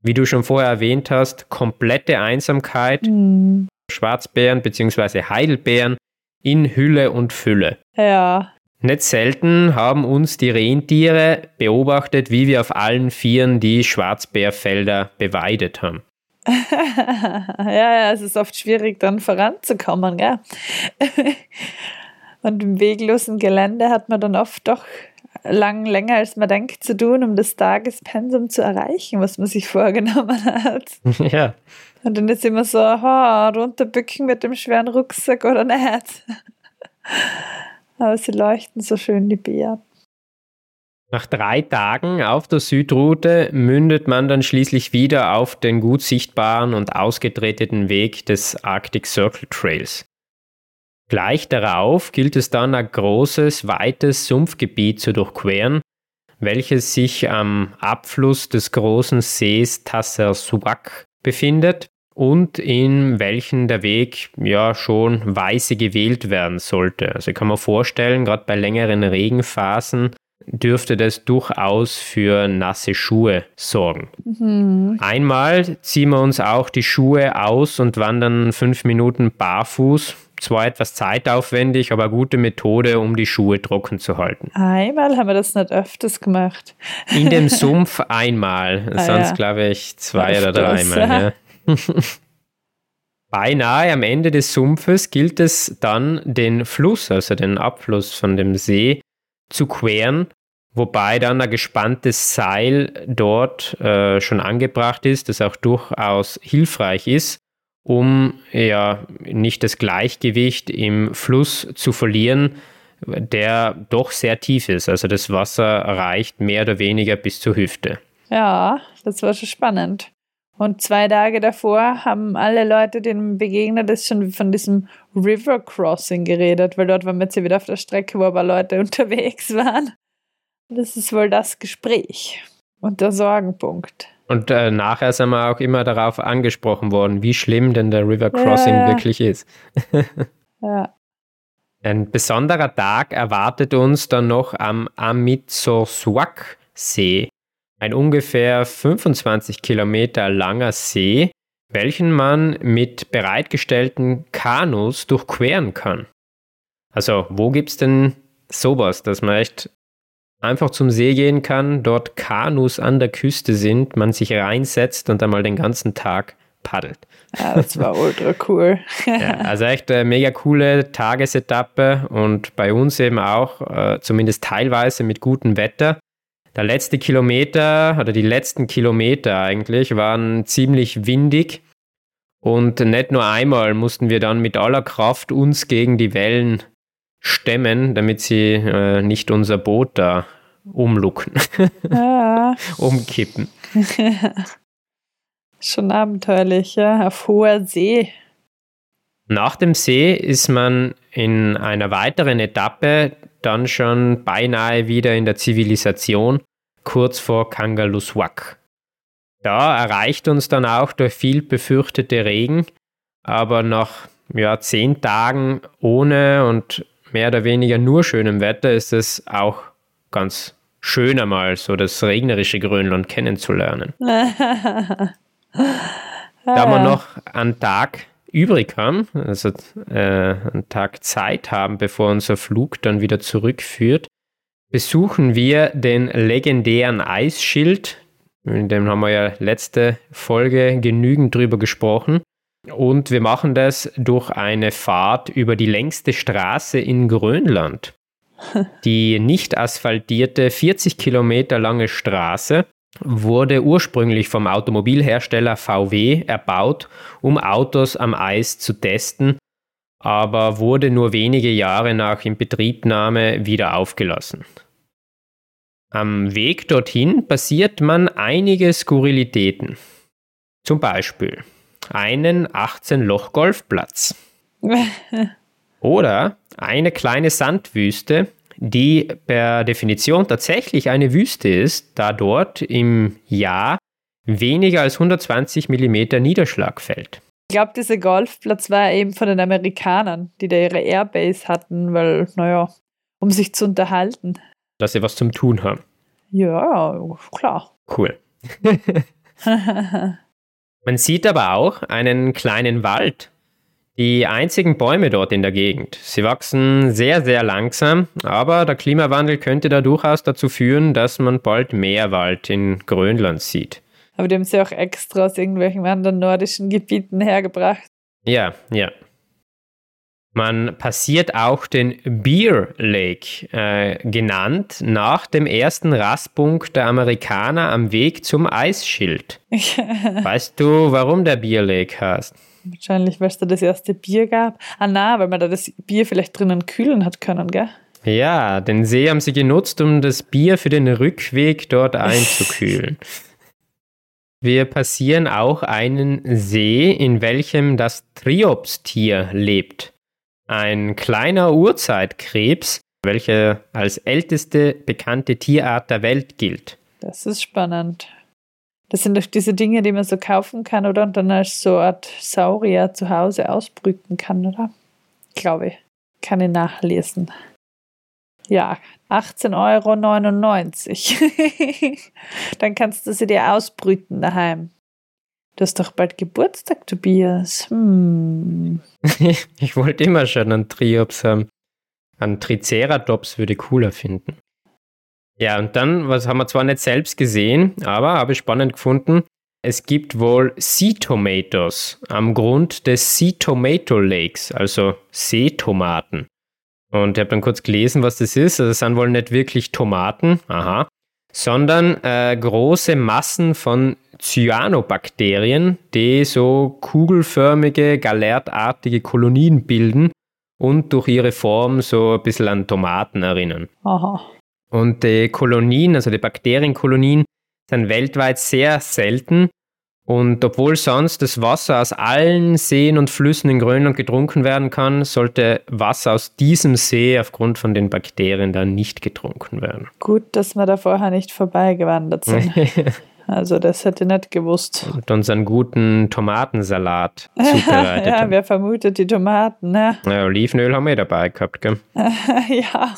wie du schon vorher erwähnt hast, komplette Einsamkeit, mhm. Schwarzbären bzw. Heidelbeeren in Hülle und Fülle. Ja. Nicht selten haben uns die Rentiere beobachtet, wie wir auf allen Vieren die Schwarzbärfelder beweidet haben. ja, ja, es ist oft schwierig, dann voranzukommen, gell? Und im weglosen Gelände hat man dann oft doch lang länger als man denkt zu tun, um das Tagespensum zu erreichen, was man sich vorgenommen hat. Ja. Und dann ist immer so, ha, runterbücken mit dem schweren Rucksack oder nicht. Aber sie leuchten so schön, die Bären. Nach drei Tagen auf der Südroute mündet man dann schließlich wieder auf den gut sichtbaren und ausgetreteten Weg des Arctic Circle Trails. Gleich darauf gilt es dann ein großes, weites Sumpfgebiet zu durchqueren, welches sich am Abfluss des großen Sees Tassersuak befindet und in welchen der Weg ja schon weise gewählt werden sollte. Also kann mir vorstellen, gerade bei längeren Regenphasen dürfte das durchaus für nasse Schuhe sorgen. Mhm. Einmal ziehen wir uns auch die Schuhe aus und wandern fünf Minuten barfuß zwar etwas zeitaufwendig, aber eine gute Methode, um die Schuhe trocken zu halten. Einmal haben wir das nicht öfters gemacht. In dem Sumpf einmal, ah, sonst ja. glaube ich zwei öfters, oder dreimal. Ja. Beinahe am Ende des Sumpfes gilt es dann, den Fluss, also den Abfluss von dem See, zu queren, wobei dann ein gespanntes Seil dort äh, schon angebracht ist, das auch durchaus hilfreich ist, um ja nicht das Gleichgewicht im Fluss zu verlieren, der doch sehr tief ist. Also das Wasser reicht mehr oder weniger bis zur Hüfte. Ja, das war schon spannend. Und zwei Tage davor haben alle Leute, denen begegnet ist, schon von diesem River Crossing geredet, weil dort waren wir jetzt wieder auf der Strecke, wo aber Leute unterwegs waren. Das ist wohl das Gespräch und der Sorgenpunkt. Und äh, nachher sind wir auch immer darauf angesprochen worden, wie schlimm denn der River Crossing ja, ja. wirklich ist. ja. Ein besonderer Tag erwartet uns dann noch am Amitsorswak-See, ein ungefähr 25 Kilometer langer See, welchen man mit bereitgestellten Kanus durchqueren kann. Also, wo gibt es denn sowas, dass man echt einfach zum See gehen kann, dort Kanus an der Küste sind, man sich reinsetzt und einmal den ganzen Tag paddelt. Ja, das war ultra cool. ja, also echt eine mega coole Tagesetappe und bei uns eben auch, äh, zumindest teilweise mit gutem Wetter. Der letzte Kilometer oder die letzten Kilometer eigentlich waren ziemlich windig und nicht nur einmal mussten wir dann mit aller Kraft uns gegen die Wellen stemmen, damit sie äh, nicht unser Boot da umlucken, ja. umkippen. Schon abenteuerlich, ja, auf hoher See. Nach dem See ist man in einer weiteren Etappe dann schon beinahe wieder in der Zivilisation, kurz vor Kangaluswak. Da erreicht uns dann auch der viel befürchtete Regen, aber nach ja, zehn Tagen ohne und mehr oder weniger nur schönem Wetter ist es auch ganz schön einmal so das regnerische Grönland kennenzulernen. da wir noch einen Tag übrig haben, also äh, einen Tag Zeit haben, bevor unser Flug dann wieder zurückführt, besuchen wir den legendären Eisschild. In dem haben wir ja letzte Folge genügend drüber gesprochen. Und wir machen das durch eine Fahrt über die längste Straße in Grönland. Die nicht asphaltierte 40 Kilometer lange Straße wurde ursprünglich vom Automobilhersteller VW erbaut, um Autos am Eis zu testen, aber wurde nur wenige Jahre nach Inbetriebnahme wieder aufgelassen. Am Weg dorthin passiert man einige Skurrilitäten. Zum Beispiel einen 18-Loch-Golfplatz. Oder eine kleine Sandwüste, die per Definition tatsächlich eine Wüste ist, da dort im Jahr weniger als 120 mm Niederschlag fällt. Ich glaube, dieser Golfplatz war eben von den Amerikanern, die da ihre Airbase hatten, weil, naja, um sich zu unterhalten. Dass sie was zum Tun haben. Ja, klar. Cool. Man sieht aber auch einen kleinen Wald. Die einzigen Bäume dort in der Gegend. Sie wachsen sehr, sehr langsam, aber der Klimawandel könnte da durchaus dazu führen, dass man bald mehr Wald in Grönland sieht. Aber die haben sie auch extra aus irgendwelchen anderen nordischen Gebieten hergebracht. Ja, ja. Man passiert auch den Beer Lake, äh, genannt nach dem ersten Rastpunkt der Amerikaner am Weg zum Eisschild. weißt du, warum der Beer Lake heißt? Wahrscheinlich, weil es da das erste Bier gab. Ah na, weil man da das Bier vielleicht drinnen kühlen hat können, gell? Ja, den See haben sie genutzt, um das Bier für den Rückweg dort einzukühlen. Wir passieren auch einen See, in welchem das Triopstier lebt. Ein kleiner Urzeitkrebs, welcher als älteste bekannte Tierart der Welt gilt. Das ist spannend. Das sind doch diese Dinge, die man so kaufen kann, oder? Und dann als so eine Art Saurier zu Hause ausbrüten kann, oder? Glaube ich. Kann ich nachlesen. Ja, 18,99 Euro. Dann kannst du sie dir ausbrüten daheim. Du hast doch bald Geburtstag, Tobias. Hm. ich wollte immer schon einen Triops haben. Einen Triceratops würde ich cooler finden. Ja, und dann, was haben wir zwar nicht selbst gesehen, aber habe ich spannend gefunden. Es gibt wohl Sea Tomatoes am Grund des Sea Tomato Lakes, also Seetomaten. Und ich habe dann kurz gelesen, was das ist. Also, das sind wohl nicht wirklich Tomaten, aha, sondern äh, große Massen von Cyanobakterien, die so kugelförmige, galertartige Kolonien bilden und durch ihre Form so ein bisschen an Tomaten erinnern. Aha. Und die Kolonien, also die Bakterienkolonien, sind weltweit sehr selten und obwohl sonst das Wasser aus allen Seen und Flüssen in Grönland getrunken werden kann, sollte Wasser aus diesem See aufgrund von den Bakterien dann nicht getrunken werden. Gut, dass wir da vorher nicht vorbeigewandert sind. also das hätte ich nicht gewusst. Und unseren guten Tomatensalat zubereitet. ja, wer vermutet die Tomaten, ne? Ja, Olivenöl haben wir dabei gehabt, gell? ja.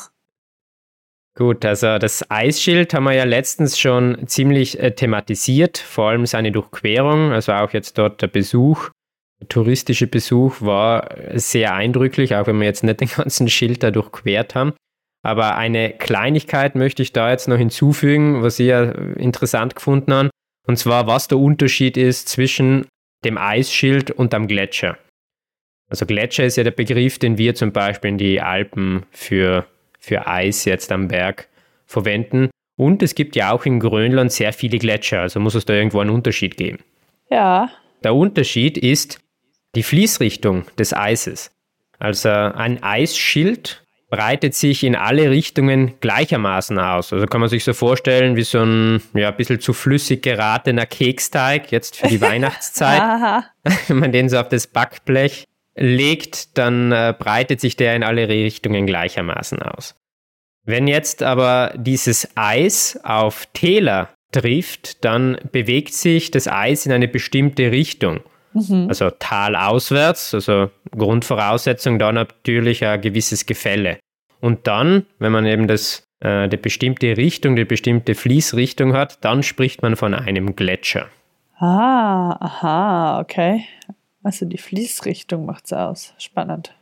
Gut, also das Eisschild haben wir ja letztens schon ziemlich äh, thematisiert, vor allem seine Durchquerung, also auch jetzt dort der Besuch, der touristische Besuch war sehr eindrücklich, auch wenn wir jetzt nicht den ganzen Schild da durchquert haben. Aber eine Kleinigkeit möchte ich da jetzt noch hinzufügen, was ich ja interessant gefunden habe, und zwar was der Unterschied ist zwischen dem Eisschild und dem Gletscher. Also Gletscher ist ja der Begriff, den wir zum Beispiel in die Alpen für für Eis jetzt am Berg verwenden. Und es gibt ja auch in Grönland sehr viele Gletscher, also muss es da irgendwo einen Unterschied geben. Ja. Der Unterschied ist die Fließrichtung des Eises. Also ein Eisschild breitet sich in alle Richtungen gleichermaßen aus. Also kann man sich so vorstellen wie so ein ja, ein bisschen zu flüssig geratener Keksteig jetzt für die Weihnachtszeit. Wenn man den so auf das Backblech legt, dann äh, breitet sich der in alle Richtungen gleichermaßen aus. Wenn jetzt aber dieses Eis auf Täler trifft, dann bewegt sich das Eis in eine bestimmte Richtung. Mhm. Also talauswärts, also Grundvoraussetzung da natürlich ein gewisses Gefälle. Und dann, wenn man eben das, äh, die bestimmte Richtung, die bestimmte Fließrichtung hat, dann spricht man von einem Gletscher. Ah, aha, okay. Also die Fließrichtung macht es aus. Spannend.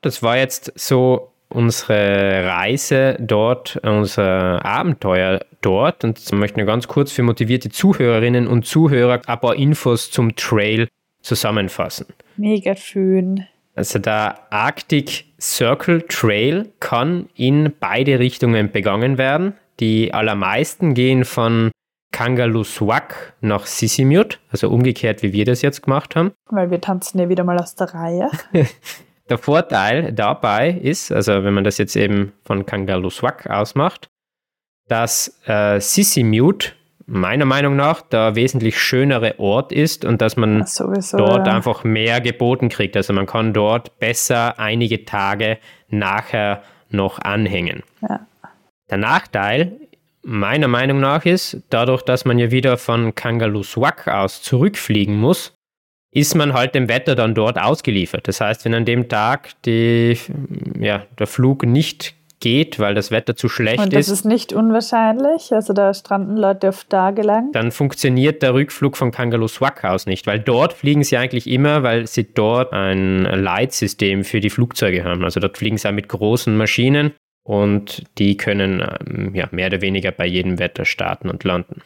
Das war jetzt so unsere Reise dort, unser Abenteuer dort. Und ich möchte nur ganz kurz für motivierte Zuhörerinnen und Zuhörer ein paar Infos zum Trail zusammenfassen. Mega schön. Also der Arctic Circle Trail kann in beide Richtungen begangen werden. Die allermeisten gehen von Kangaluswak nach Sisimiut, also umgekehrt, wie wir das jetzt gemacht haben. Weil wir tanzen ja wieder mal aus der Reihe. der Vorteil dabei ist, also wenn man das jetzt eben von Kangaluswak ausmacht, dass äh, Sisimiut meiner Meinung nach der wesentlich schönere Ort ist und dass man sowieso, dort ja. einfach mehr geboten kriegt. Also man kann dort besser einige Tage nachher noch anhängen. Ja. Der Nachteil meiner Meinung nach ist, dadurch, dass man ja wieder von Kangaluswak aus zurückfliegen muss, ist man halt dem Wetter dann dort ausgeliefert. Das heißt, wenn an dem Tag die, ja, der Flug nicht geht, weil das Wetter zu schlecht Und das ist, ist nicht unwahrscheinlich. Also da stranden Leute oft tagelang. dann funktioniert der Rückflug von Kangaluswak aus nicht, weil dort fliegen sie eigentlich immer, weil sie dort ein Leitsystem für die Flugzeuge haben. Also dort fliegen sie auch mit großen Maschinen und die können ähm, ja, mehr oder weniger bei jedem Wetter starten und landen.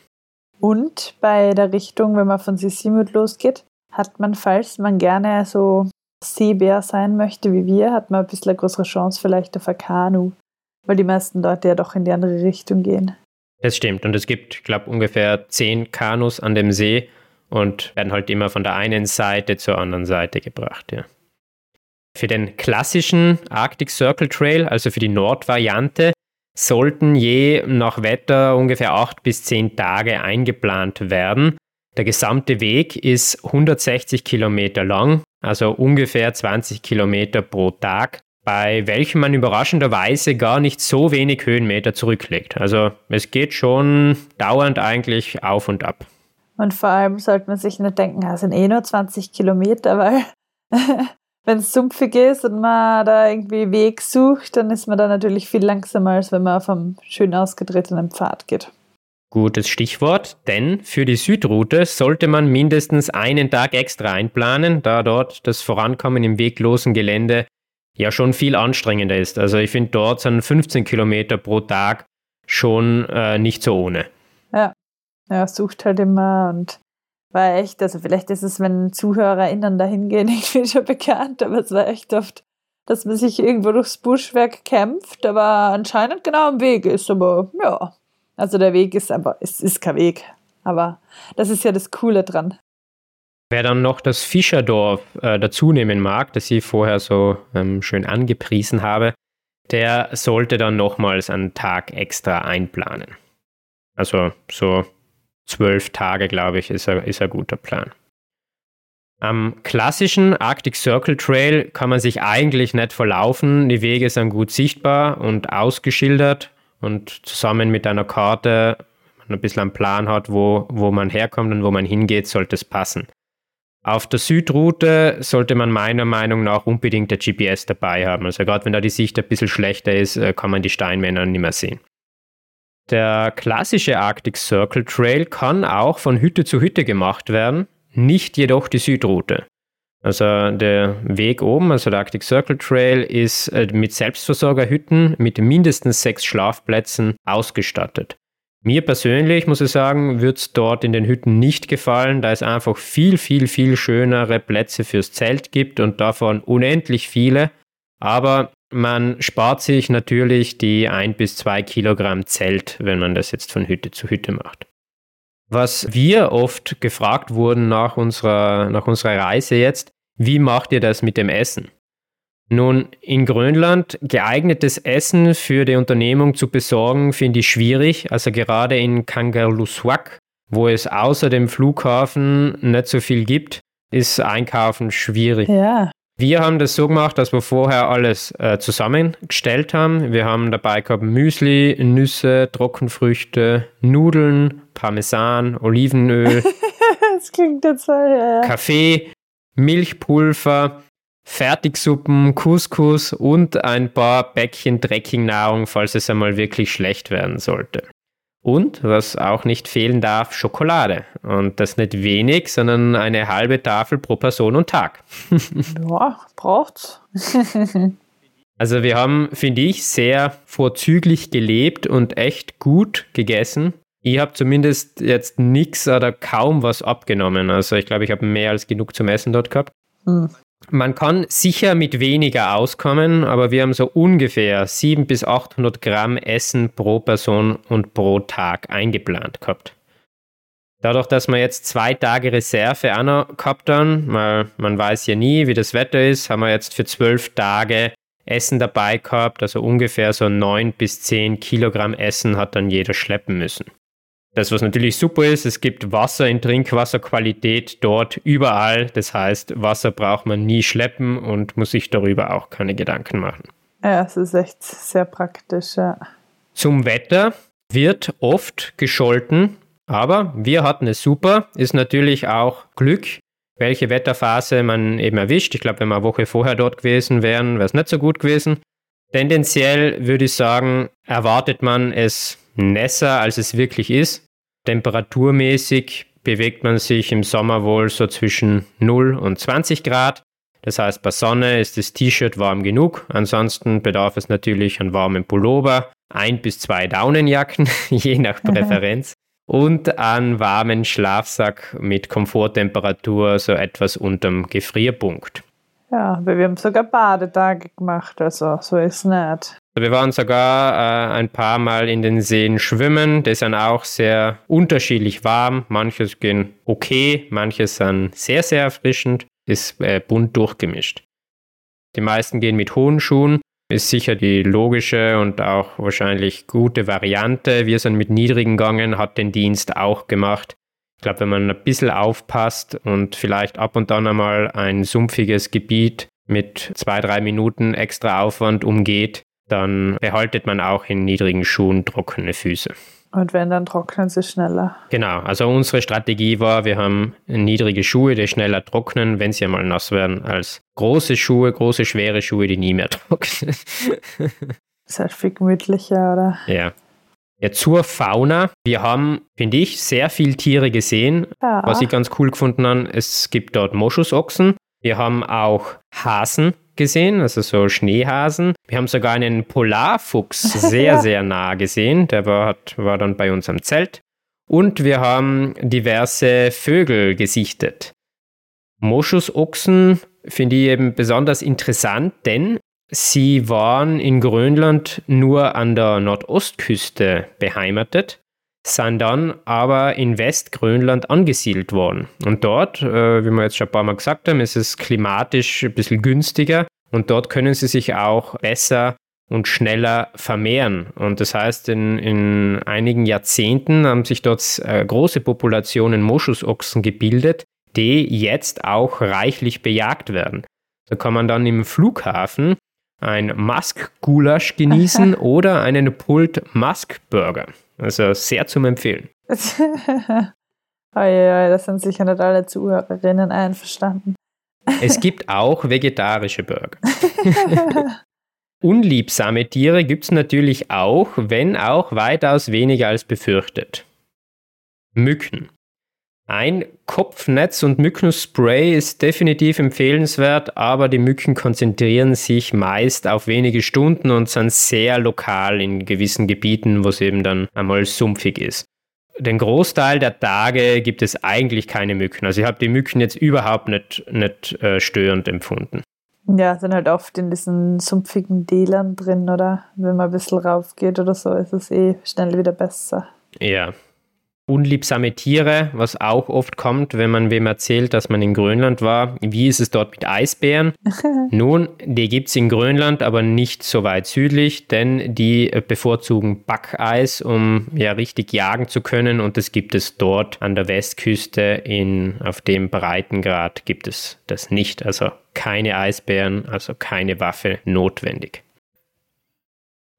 Und bei der Richtung, wenn man von Sissimut losgeht, hat man, falls man gerne so Seebär sein möchte wie wir, hat man ein bisschen eine größere Chance vielleicht auf ein Kanu, weil die meisten Leute ja doch in die andere Richtung gehen. Das stimmt. Und es gibt, ich glaube, ungefähr zehn Kanus an dem See und werden halt immer von der einen Seite zur anderen Seite gebracht, ja. Für den klassischen Arctic Circle Trail, also für die Nordvariante, sollten je nach Wetter ungefähr acht bis zehn Tage eingeplant werden. Der gesamte Weg ist 160 Kilometer lang, also ungefähr 20 Kilometer pro Tag, bei welchem man überraschenderweise gar nicht so wenig Höhenmeter zurücklegt. Also es geht schon dauernd eigentlich auf und ab. Und vor allem sollte man sich nicht denken, es sind eh nur 20 Kilometer, weil wenn es sumpfig ist und man da irgendwie Weg sucht, dann ist man da natürlich viel langsamer, als wenn man auf einem schön ausgetretenen Pfad geht. Gutes Stichwort, denn für die Südroute sollte man mindestens einen Tag extra einplanen, da dort das Vorankommen im weglosen Gelände ja schon viel anstrengender ist. Also ich finde dort sind 15 Kilometer pro Tag schon äh, nicht so ohne. Ja, ja, sucht halt immer und war echt, also vielleicht ist es, wenn ZuhörerInnen da hingehen, irgendwie schon bekannt, aber es war echt oft, dass man sich irgendwo durchs Buschwerk kämpft, aber anscheinend genau am Weg ist, aber ja. Also der Weg ist aber, es ist kein Weg, aber das ist ja das Coole dran. Wer dann noch das Fischerdorf äh, dazu mag, das ich vorher so ähm, schön angepriesen habe, der sollte dann nochmals einen Tag extra einplanen. Also so zwölf Tage, glaube ich, ist ein, ist ein guter Plan. Am klassischen Arctic Circle Trail kann man sich eigentlich nicht verlaufen. Die Wege sind gut sichtbar und ausgeschildert und zusammen mit einer Karte, wenn man ein bisschen einen Plan hat, wo, wo man herkommt und wo man hingeht, sollte es passen. Auf der Südroute sollte man meiner Meinung nach unbedingt der GPS dabei haben. Also gerade wenn da die Sicht ein bisschen schlechter ist, äh, kann man die Steinmänner nicht mehr sehen. Der klassische Arctic Circle Trail kann auch von Hütte zu Hütte gemacht werden, nicht jedoch die Südroute. Also der Weg oben, also der Arctic Circle Trail, ist äh, mit Selbstversorgerhütten mit mindestens sechs Schlafplätzen ausgestattet. Mir persönlich, muss ich sagen, wird es dort in den Hütten nicht gefallen, da es einfach viel, viel, viel schönere Plätze fürs Zelt gibt und davon unendlich viele. Aber man spart sich natürlich die ein bis zwei Kilogramm Zelt, wenn man das jetzt von Hütte zu Hütte macht. Was wir oft gefragt wurden nach unserer, nach unserer Reise jetzt, wie macht ihr das mit dem Essen? Nun, in Grönland geeignetes Essen für die Unternehmung zu besorgen, finde ich schwierig. Also gerade in Kangerlussuaq, wo es außer dem Flughafen nicht so viel gibt, ist Einkaufen schwierig. Ja. Wir haben das so gemacht, dass wir vorher alles äh, zusammengestellt haben. Wir haben dabei gehabt Müsli, Nüsse, Trockenfrüchte, Nudeln, Parmesan, Olivenöl, das klingt jetzt so, ja. Kaffee, Milchpulver, Fertigsuppen, Couscous und ein paar Päckchen Trekkingnahrung, falls es einmal wirklich schlecht werden sollte. Und, was auch nicht fehlen darf, Schokolade. Und das nicht wenig, sondern eine halbe Tafel pro Person und Tag. Ja, braucht's. Also wir haben, finde ich, sehr vorzüglich gelebt und echt gut gegessen. Ich habe zumindest jetzt nichts oder kaum was abgenommen. Also ich glaube, ich habe mehr als genug zum Essen dort gehabt. Hm. Man kann sicher mit weniger auskommen, aber wir haben so ungefähr 700 bis 800 Gramm Essen pro Person und pro Tag eingeplant gehabt. Dadurch, dass wir jetzt zwei Tage Reserve auch noch gehabt haben, weil man weiß ja nie, wie das Wetter ist, haben wir jetzt für zwölf Tage Essen dabei gehabt, also ungefähr so neun bis zehn Kilogramm Essen hat dann jeder schleppen müssen. Das, was natürlich super ist, es gibt Wasser in Trinkwasserqualität dort überall. Das heißt, Wasser braucht man nie schleppen und muss sich darüber auch keine Gedanken machen. Ja, es ist echt sehr praktisch, ja. Zum Wetter wird oft gescholten, aber wir hatten es super. Ist natürlich auch Glück, welche Wetterphase man eben erwischt. Ich glaube, wenn wir eine Woche vorher dort gewesen wären, wäre es nicht so gut gewesen. Tendenziell würde ich sagen, erwartet man es nässer, als es wirklich ist. Temperaturmäßig bewegt man sich im Sommer wohl so zwischen 0 und 20 Grad. Das heißt, bei Sonne ist das T-Shirt warm genug. Ansonsten bedarf es natürlich an warmen Pullover, ein bis zwei Daunenjacken, je nach Präferenz. und an warmen Schlafsack mit Komforttemperatur so etwas unterm Gefrierpunkt. Ja, wir haben sogar Badetage gemacht, also so ist es nicht. Wir waren sogar äh, ein paar Mal in den Seen schwimmen. Die sind auch sehr unterschiedlich warm. Manches gehen okay, manches sind sehr, sehr erfrischend. Ist äh, bunt durchgemischt. Die meisten gehen mit hohen Schuhen. Ist sicher die logische und auch wahrscheinlich gute Variante. Wir sind mit niedrigen gegangen, hat den Dienst auch gemacht. Ich glaube, wenn man ein bisschen aufpasst und vielleicht ab und an einmal ein sumpfiges Gebiet mit zwei, drei Minuten extra Aufwand umgeht, dann behaltet man auch in niedrigen Schuhen trockene Füße. Und wenn, dann trocknen sie schneller. Genau, also unsere Strategie war, wir haben niedrige Schuhe, die schneller trocknen, wenn sie einmal nass werden, als große Schuhe, große, schwere Schuhe, die nie mehr trocknen. ist halt viel gemütlicher, oder? Ja. Ja, zur Fauna. Wir haben, finde ich, sehr viele Tiere gesehen. Ja. Was ich ganz cool gefunden habe, es gibt dort Moschusochsen. Wir haben auch Hasen gesehen, also so Schneehasen. Wir haben sogar einen Polarfuchs sehr, ja. sehr nah gesehen. Der war, hat, war dann bei uns am Zelt. Und wir haben diverse Vögel gesichtet. Moschusochsen finde ich eben besonders interessant, denn Sie waren in Grönland nur an der Nordostküste beheimatet, sind dann aber in Westgrönland angesiedelt worden. Und dort, äh, wie wir jetzt schon ein paar Mal gesagt haben, ist es klimatisch ein bisschen günstiger und dort können sie sich auch besser und schneller vermehren. Und das heißt, in, in einigen Jahrzehnten haben sich dort äh, große Populationen Moschusochsen gebildet, die jetzt auch reichlich bejagt werden. Da kann man dann im Flughafen ein Musk-Gulasch genießen oder einen Pult Musk-Burger. Also sehr zum Empfehlen. oh ja, das sind sicher nicht alle Zuhörerinnen einverstanden. Es gibt auch vegetarische Burger. Unliebsame Tiere gibt es natürlich auch, wenn auch weitaus weniger als befürchtet. Mücken. Ein Kopfnetz und Mückenspray ist definitiv empfehlenswert, aber die Mücken konzentrieren sich meist auf wenige Stunden und sind sehr lokal in gewissen Gebieten, wo es eben dann einmal sumpfig ist. Den Großteil der Tage gibt es eigentlich keine Mücken. Also ich habe die Mücken jetzt überhaupt nicht, nicht äh, störend empfunden. Ja, sind halt oft in diesen sumpfigen Dälern drin, oder? Wenn man ein bisschen raufgeht oder so, ist es eh schnell wieder besser. Ja, unliebsame Tiere, was auch oft kommt, wenn man wem erzählt, dass man in Grönland war. Wie ist es dort mit Eisbären? Nun, die gibt es in Grönland, aber nicht so weit südlich, denn die bevorzugen Backeis, um ja richtig jagen zu können und das gibt es dort an der Westküste in, auf dem Breitengrad gibt es das nicht. Also keine Eisbären, also keine Waffe notwendig.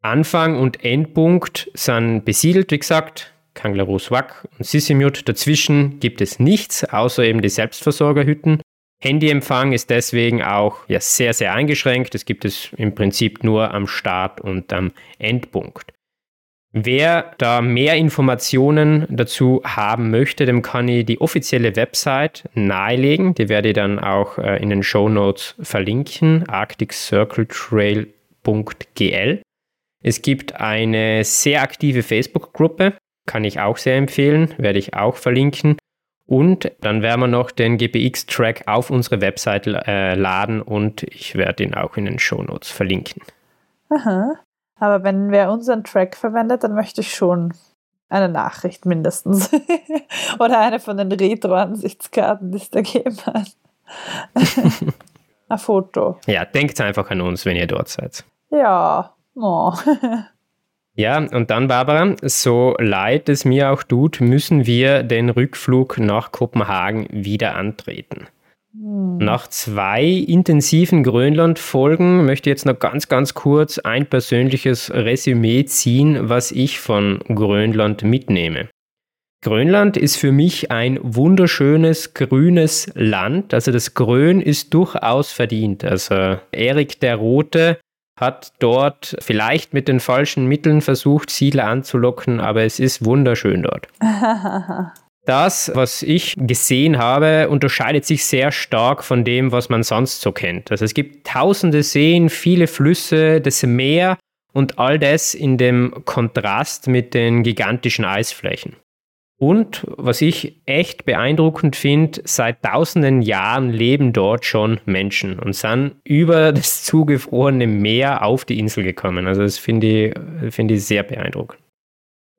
Anfang und Endpunkt sind besiedelt, wie gesagt, Kanglerus Wak und Sissimut. Dazwischen gibt es nichts, außer eben die Selbstversorgerhütten. Handyempfang ist deswegen auch ja, sehr, sehr eingeschränkt. Das gibt es im Prinzip nur am Start und am Endpunkt. Wer da mehr Informationen dazu haben möchte, dem kann ich die offizielle Website nahelegen. Die werde ich dann auch äh, in den Show Notes verlinken: arcticcircletrail.gl. Es gibt eine sehr aktive Facebook-Gruppe, kann ich auch sehr empfehlen, werde ich auch verlinken. Und dann werden wir noch den GPX-Track auf unsere Webseite äh, laden und ich werde ihn auch in den Show Notes verlinken. Aha. Aber wenn wer unseren Track verwendet, dann möchte ich schon eine Nachricht mindestens. Oder eine von den Retro-Ansichtskarten, die es da geben hat. Ein Foto. Ja, denkt einfach an uns, wenn ihr dort seid. Ja. Oh. Ja, und dann, Barbara, so leid es mir auch tut, müssen wir den Rückflug nach Kopenhagen wieder antreten. Hm. Nach zwei intensiven Grönland-Folgen möchte ich jetzt noch ganz, ganz kurz ein persönliches Resümee ziehen, was ich von Grönland mitnehme. Grönland ist für mich ein wunderschönes grünes Land. Also das Grün ist durchaus verdient. Also Erik der Rote hat dort vielleicht mit den falschen Mitteln versucht, Siedler anzulocken, aber es ist wunderschön dort. das, was ich gesehen habe, unterscheidet sich sehr stark von dem, was man sonst so kennt. Also es gibt tausende Seen, viele Flüsse, das Meer und all das in dem Kontrast mit den gigantischen Eisflächen. Und was ich echt beeindruckend finde, seit tausenden Jahren leben dort schon Menschen und sind über das zugefrorene Meer auf die Insel gekommen. Also das finde ich, find ich sehr beeindruckend.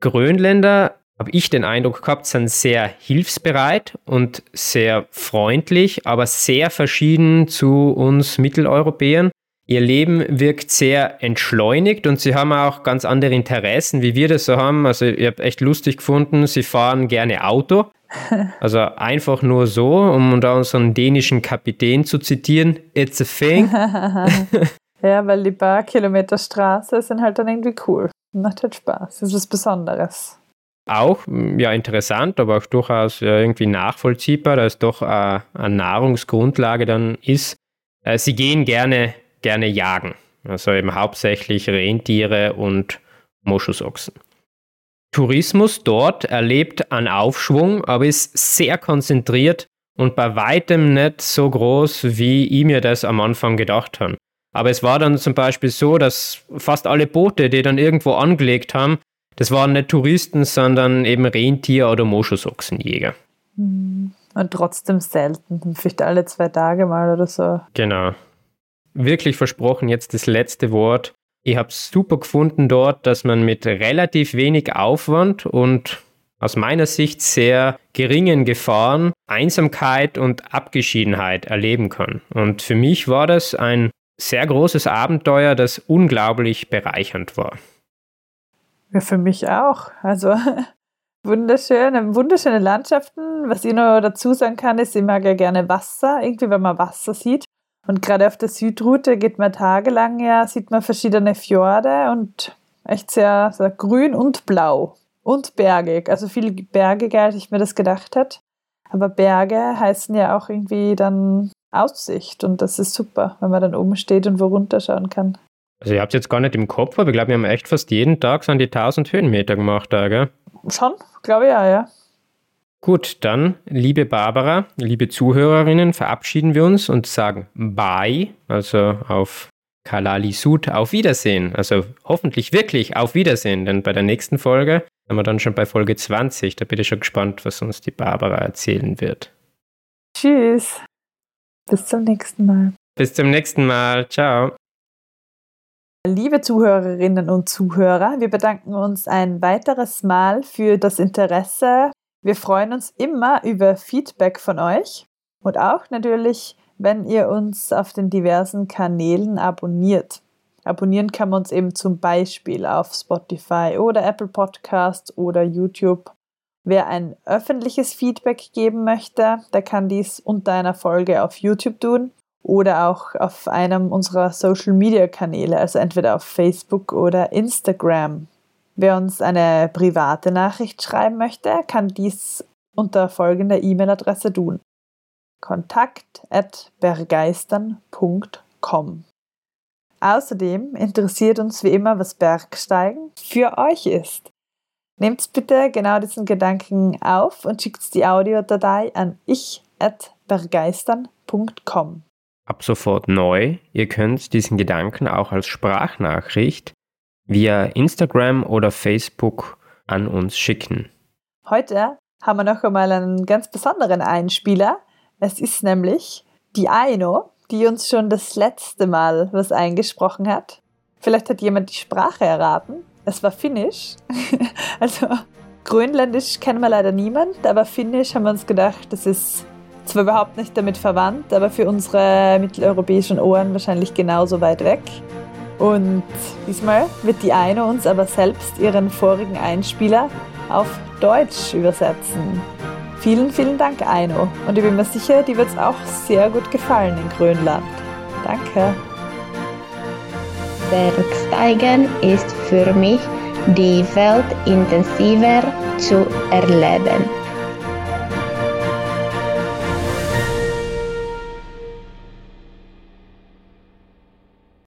Grönländer, habe ich den Eindruck gehabt, sind sehr hilfsbereit und sehr freundlich, aber sehr verschieden zu uns Mitteleuropäern. Ihr Leben wirkt sehr entschleunigt und sie haben auch ganz andere Interessen, wie wir das so haben. Also ich habe echt lustig gefunden, sie fahren gerne Auto. Also einfach nur so, um da unseren dänischen Kapitän zu zitieren, it's a thing. ja, weil die paar Kilometer Straße sind halt dann irgendwie cool. Macht halt Spaß. Das ist was Besonderes. Auch, ja, interessant, aber auch durchaus ja, irgendwie nachvollziehbar, da es doch äh, eine Nahrungsgrundlage dann ist. Äh, sie gehen gerne gerne jagen. Also eben hauptsächlich Rentiere und Moschusochsen. Tourismus dort erlebt einen Aufschwung, aber ist sehr konzentriert und bei weitem nicht so groß, wie ich mir das am Anfang gedacht habe. Aber es war dann zum Beispiel so, dass fast alle Boote, die dann irgendwo angelegt haben, das waren nicht Touristen, sondern eben Rentier- oder Moschusochsenjäger. Hm. Und trotzdem selten, vielleicht alle zwei Tage mal oder so. Genau wirklich versprochen, jetzt das letzte Wort. Ich habe es super gefunden dort, dass man mit relativ wenig Aufwand und aus meiner Sicht sehr geringen Gefahren Einsamkeit und Abgeschiedenheit erleben kann. Und für mich war das ein sehr großes Abenteuer, das unglaublich bereichernd war. Ja, für mich auch. Also wunderschöne, wunderschöne Landschaften. Was ich noch dazu sagen kann, ist, ich mag ja gerne Wasser. Irgendwie, wenn man Wasser sieht, und gerade auf der Südroute geht man tagelang ja, sieht man verschiedene Fjorde und echt sehr, sehr grün und blau und bergig. Also viel bergiger, als ich mir das gedacht hätte. Aber Berge heißen ja auch irgendwie dann Aussicht und das ist super, wenn man dann oben steht und wo runterschauen kann. Also ihr habt es jetzt gar nicht im Kopf, aber ich glaube, wir haben echt fast jeden Tag so an die 1000 Höhenmeter gemacht da, gell? Schon, glaube ich ja, ja. Gut, dann, liebe Barbara, liebe Zuhörerinnen, verabschieden wir uns und sagen Bye, also auf Kalali Sud, auf Wiedersehen. Also hoffentlich wirklich auf Wiedersehen, denn bei der nächsten Folge sind wir dann schon bei Folge 20. Da bin ich schon gespannt, was uns die Barbara erzählen wird. Tschüss. Bis zum nächsten Mal. Bis zum nächsten Mal. Ciao. Liebe Zuhörerinnen und Zuhörer, wir bedanken uns ein weiteres Mal für das Interesse wir freuen uns immer über Feedback von euch und auch natürlich, wenn ihr uns auf den diversen Kanälen abonniert. Abonnieren kann man uns eben zum Beispiel auf Spotify oder Apple Podcast oder YouTube. Wer ein öffentliches Feedback geben möchte, der kann dies unter einer Folge auf YouTube tun oder auch auf einem unserer Social Media Kanäle, also entweder auf Facebook oder Instagram. Wer uns eine private Nachricht schreiben möchte, kann dies unter folgender E-Mail-Adresse tun. kontakt@bergeistern.com. Außerdem interessiert uns wie immer, was Bergsteigen für euch ist. Nehmt bitte genau diesen Gedanken auf und schickt die Audiodatei an ich@bergeistern.com. Ab sofort neu. Ihr könnt diesen Gedanken auch als Sprachnachricht via Instagram oder Facebook an uns schicken. Heute haben wir noch einmal einen ganz besonderen Einspieler. Es ist nämlich die Aino, die uns schon das letzte Mal was eingesprochen hat. Vielleicht hat jemand die Sprache erraten. Es war Finnisch. also Grönländisch kennen wir leider niemand, aber Finnisch haben wir uns gedacht, das ist zwar überhaupt nicht damit verwandt, aber für unsere mitteleuropäischen Ohren wahrscheinlich genauso weit weg. Und diesmal wird die eine uns aber selbst ihren vorigen Einspieler auf Deutsch übersetzen. Vielen, vielen Dank, Aino. Und ich bin mir sicher, die wird es auch sehr gut gefallen in Grönland. Danke. Bergsteigen ist für mich die Welt intensiver zu erleben.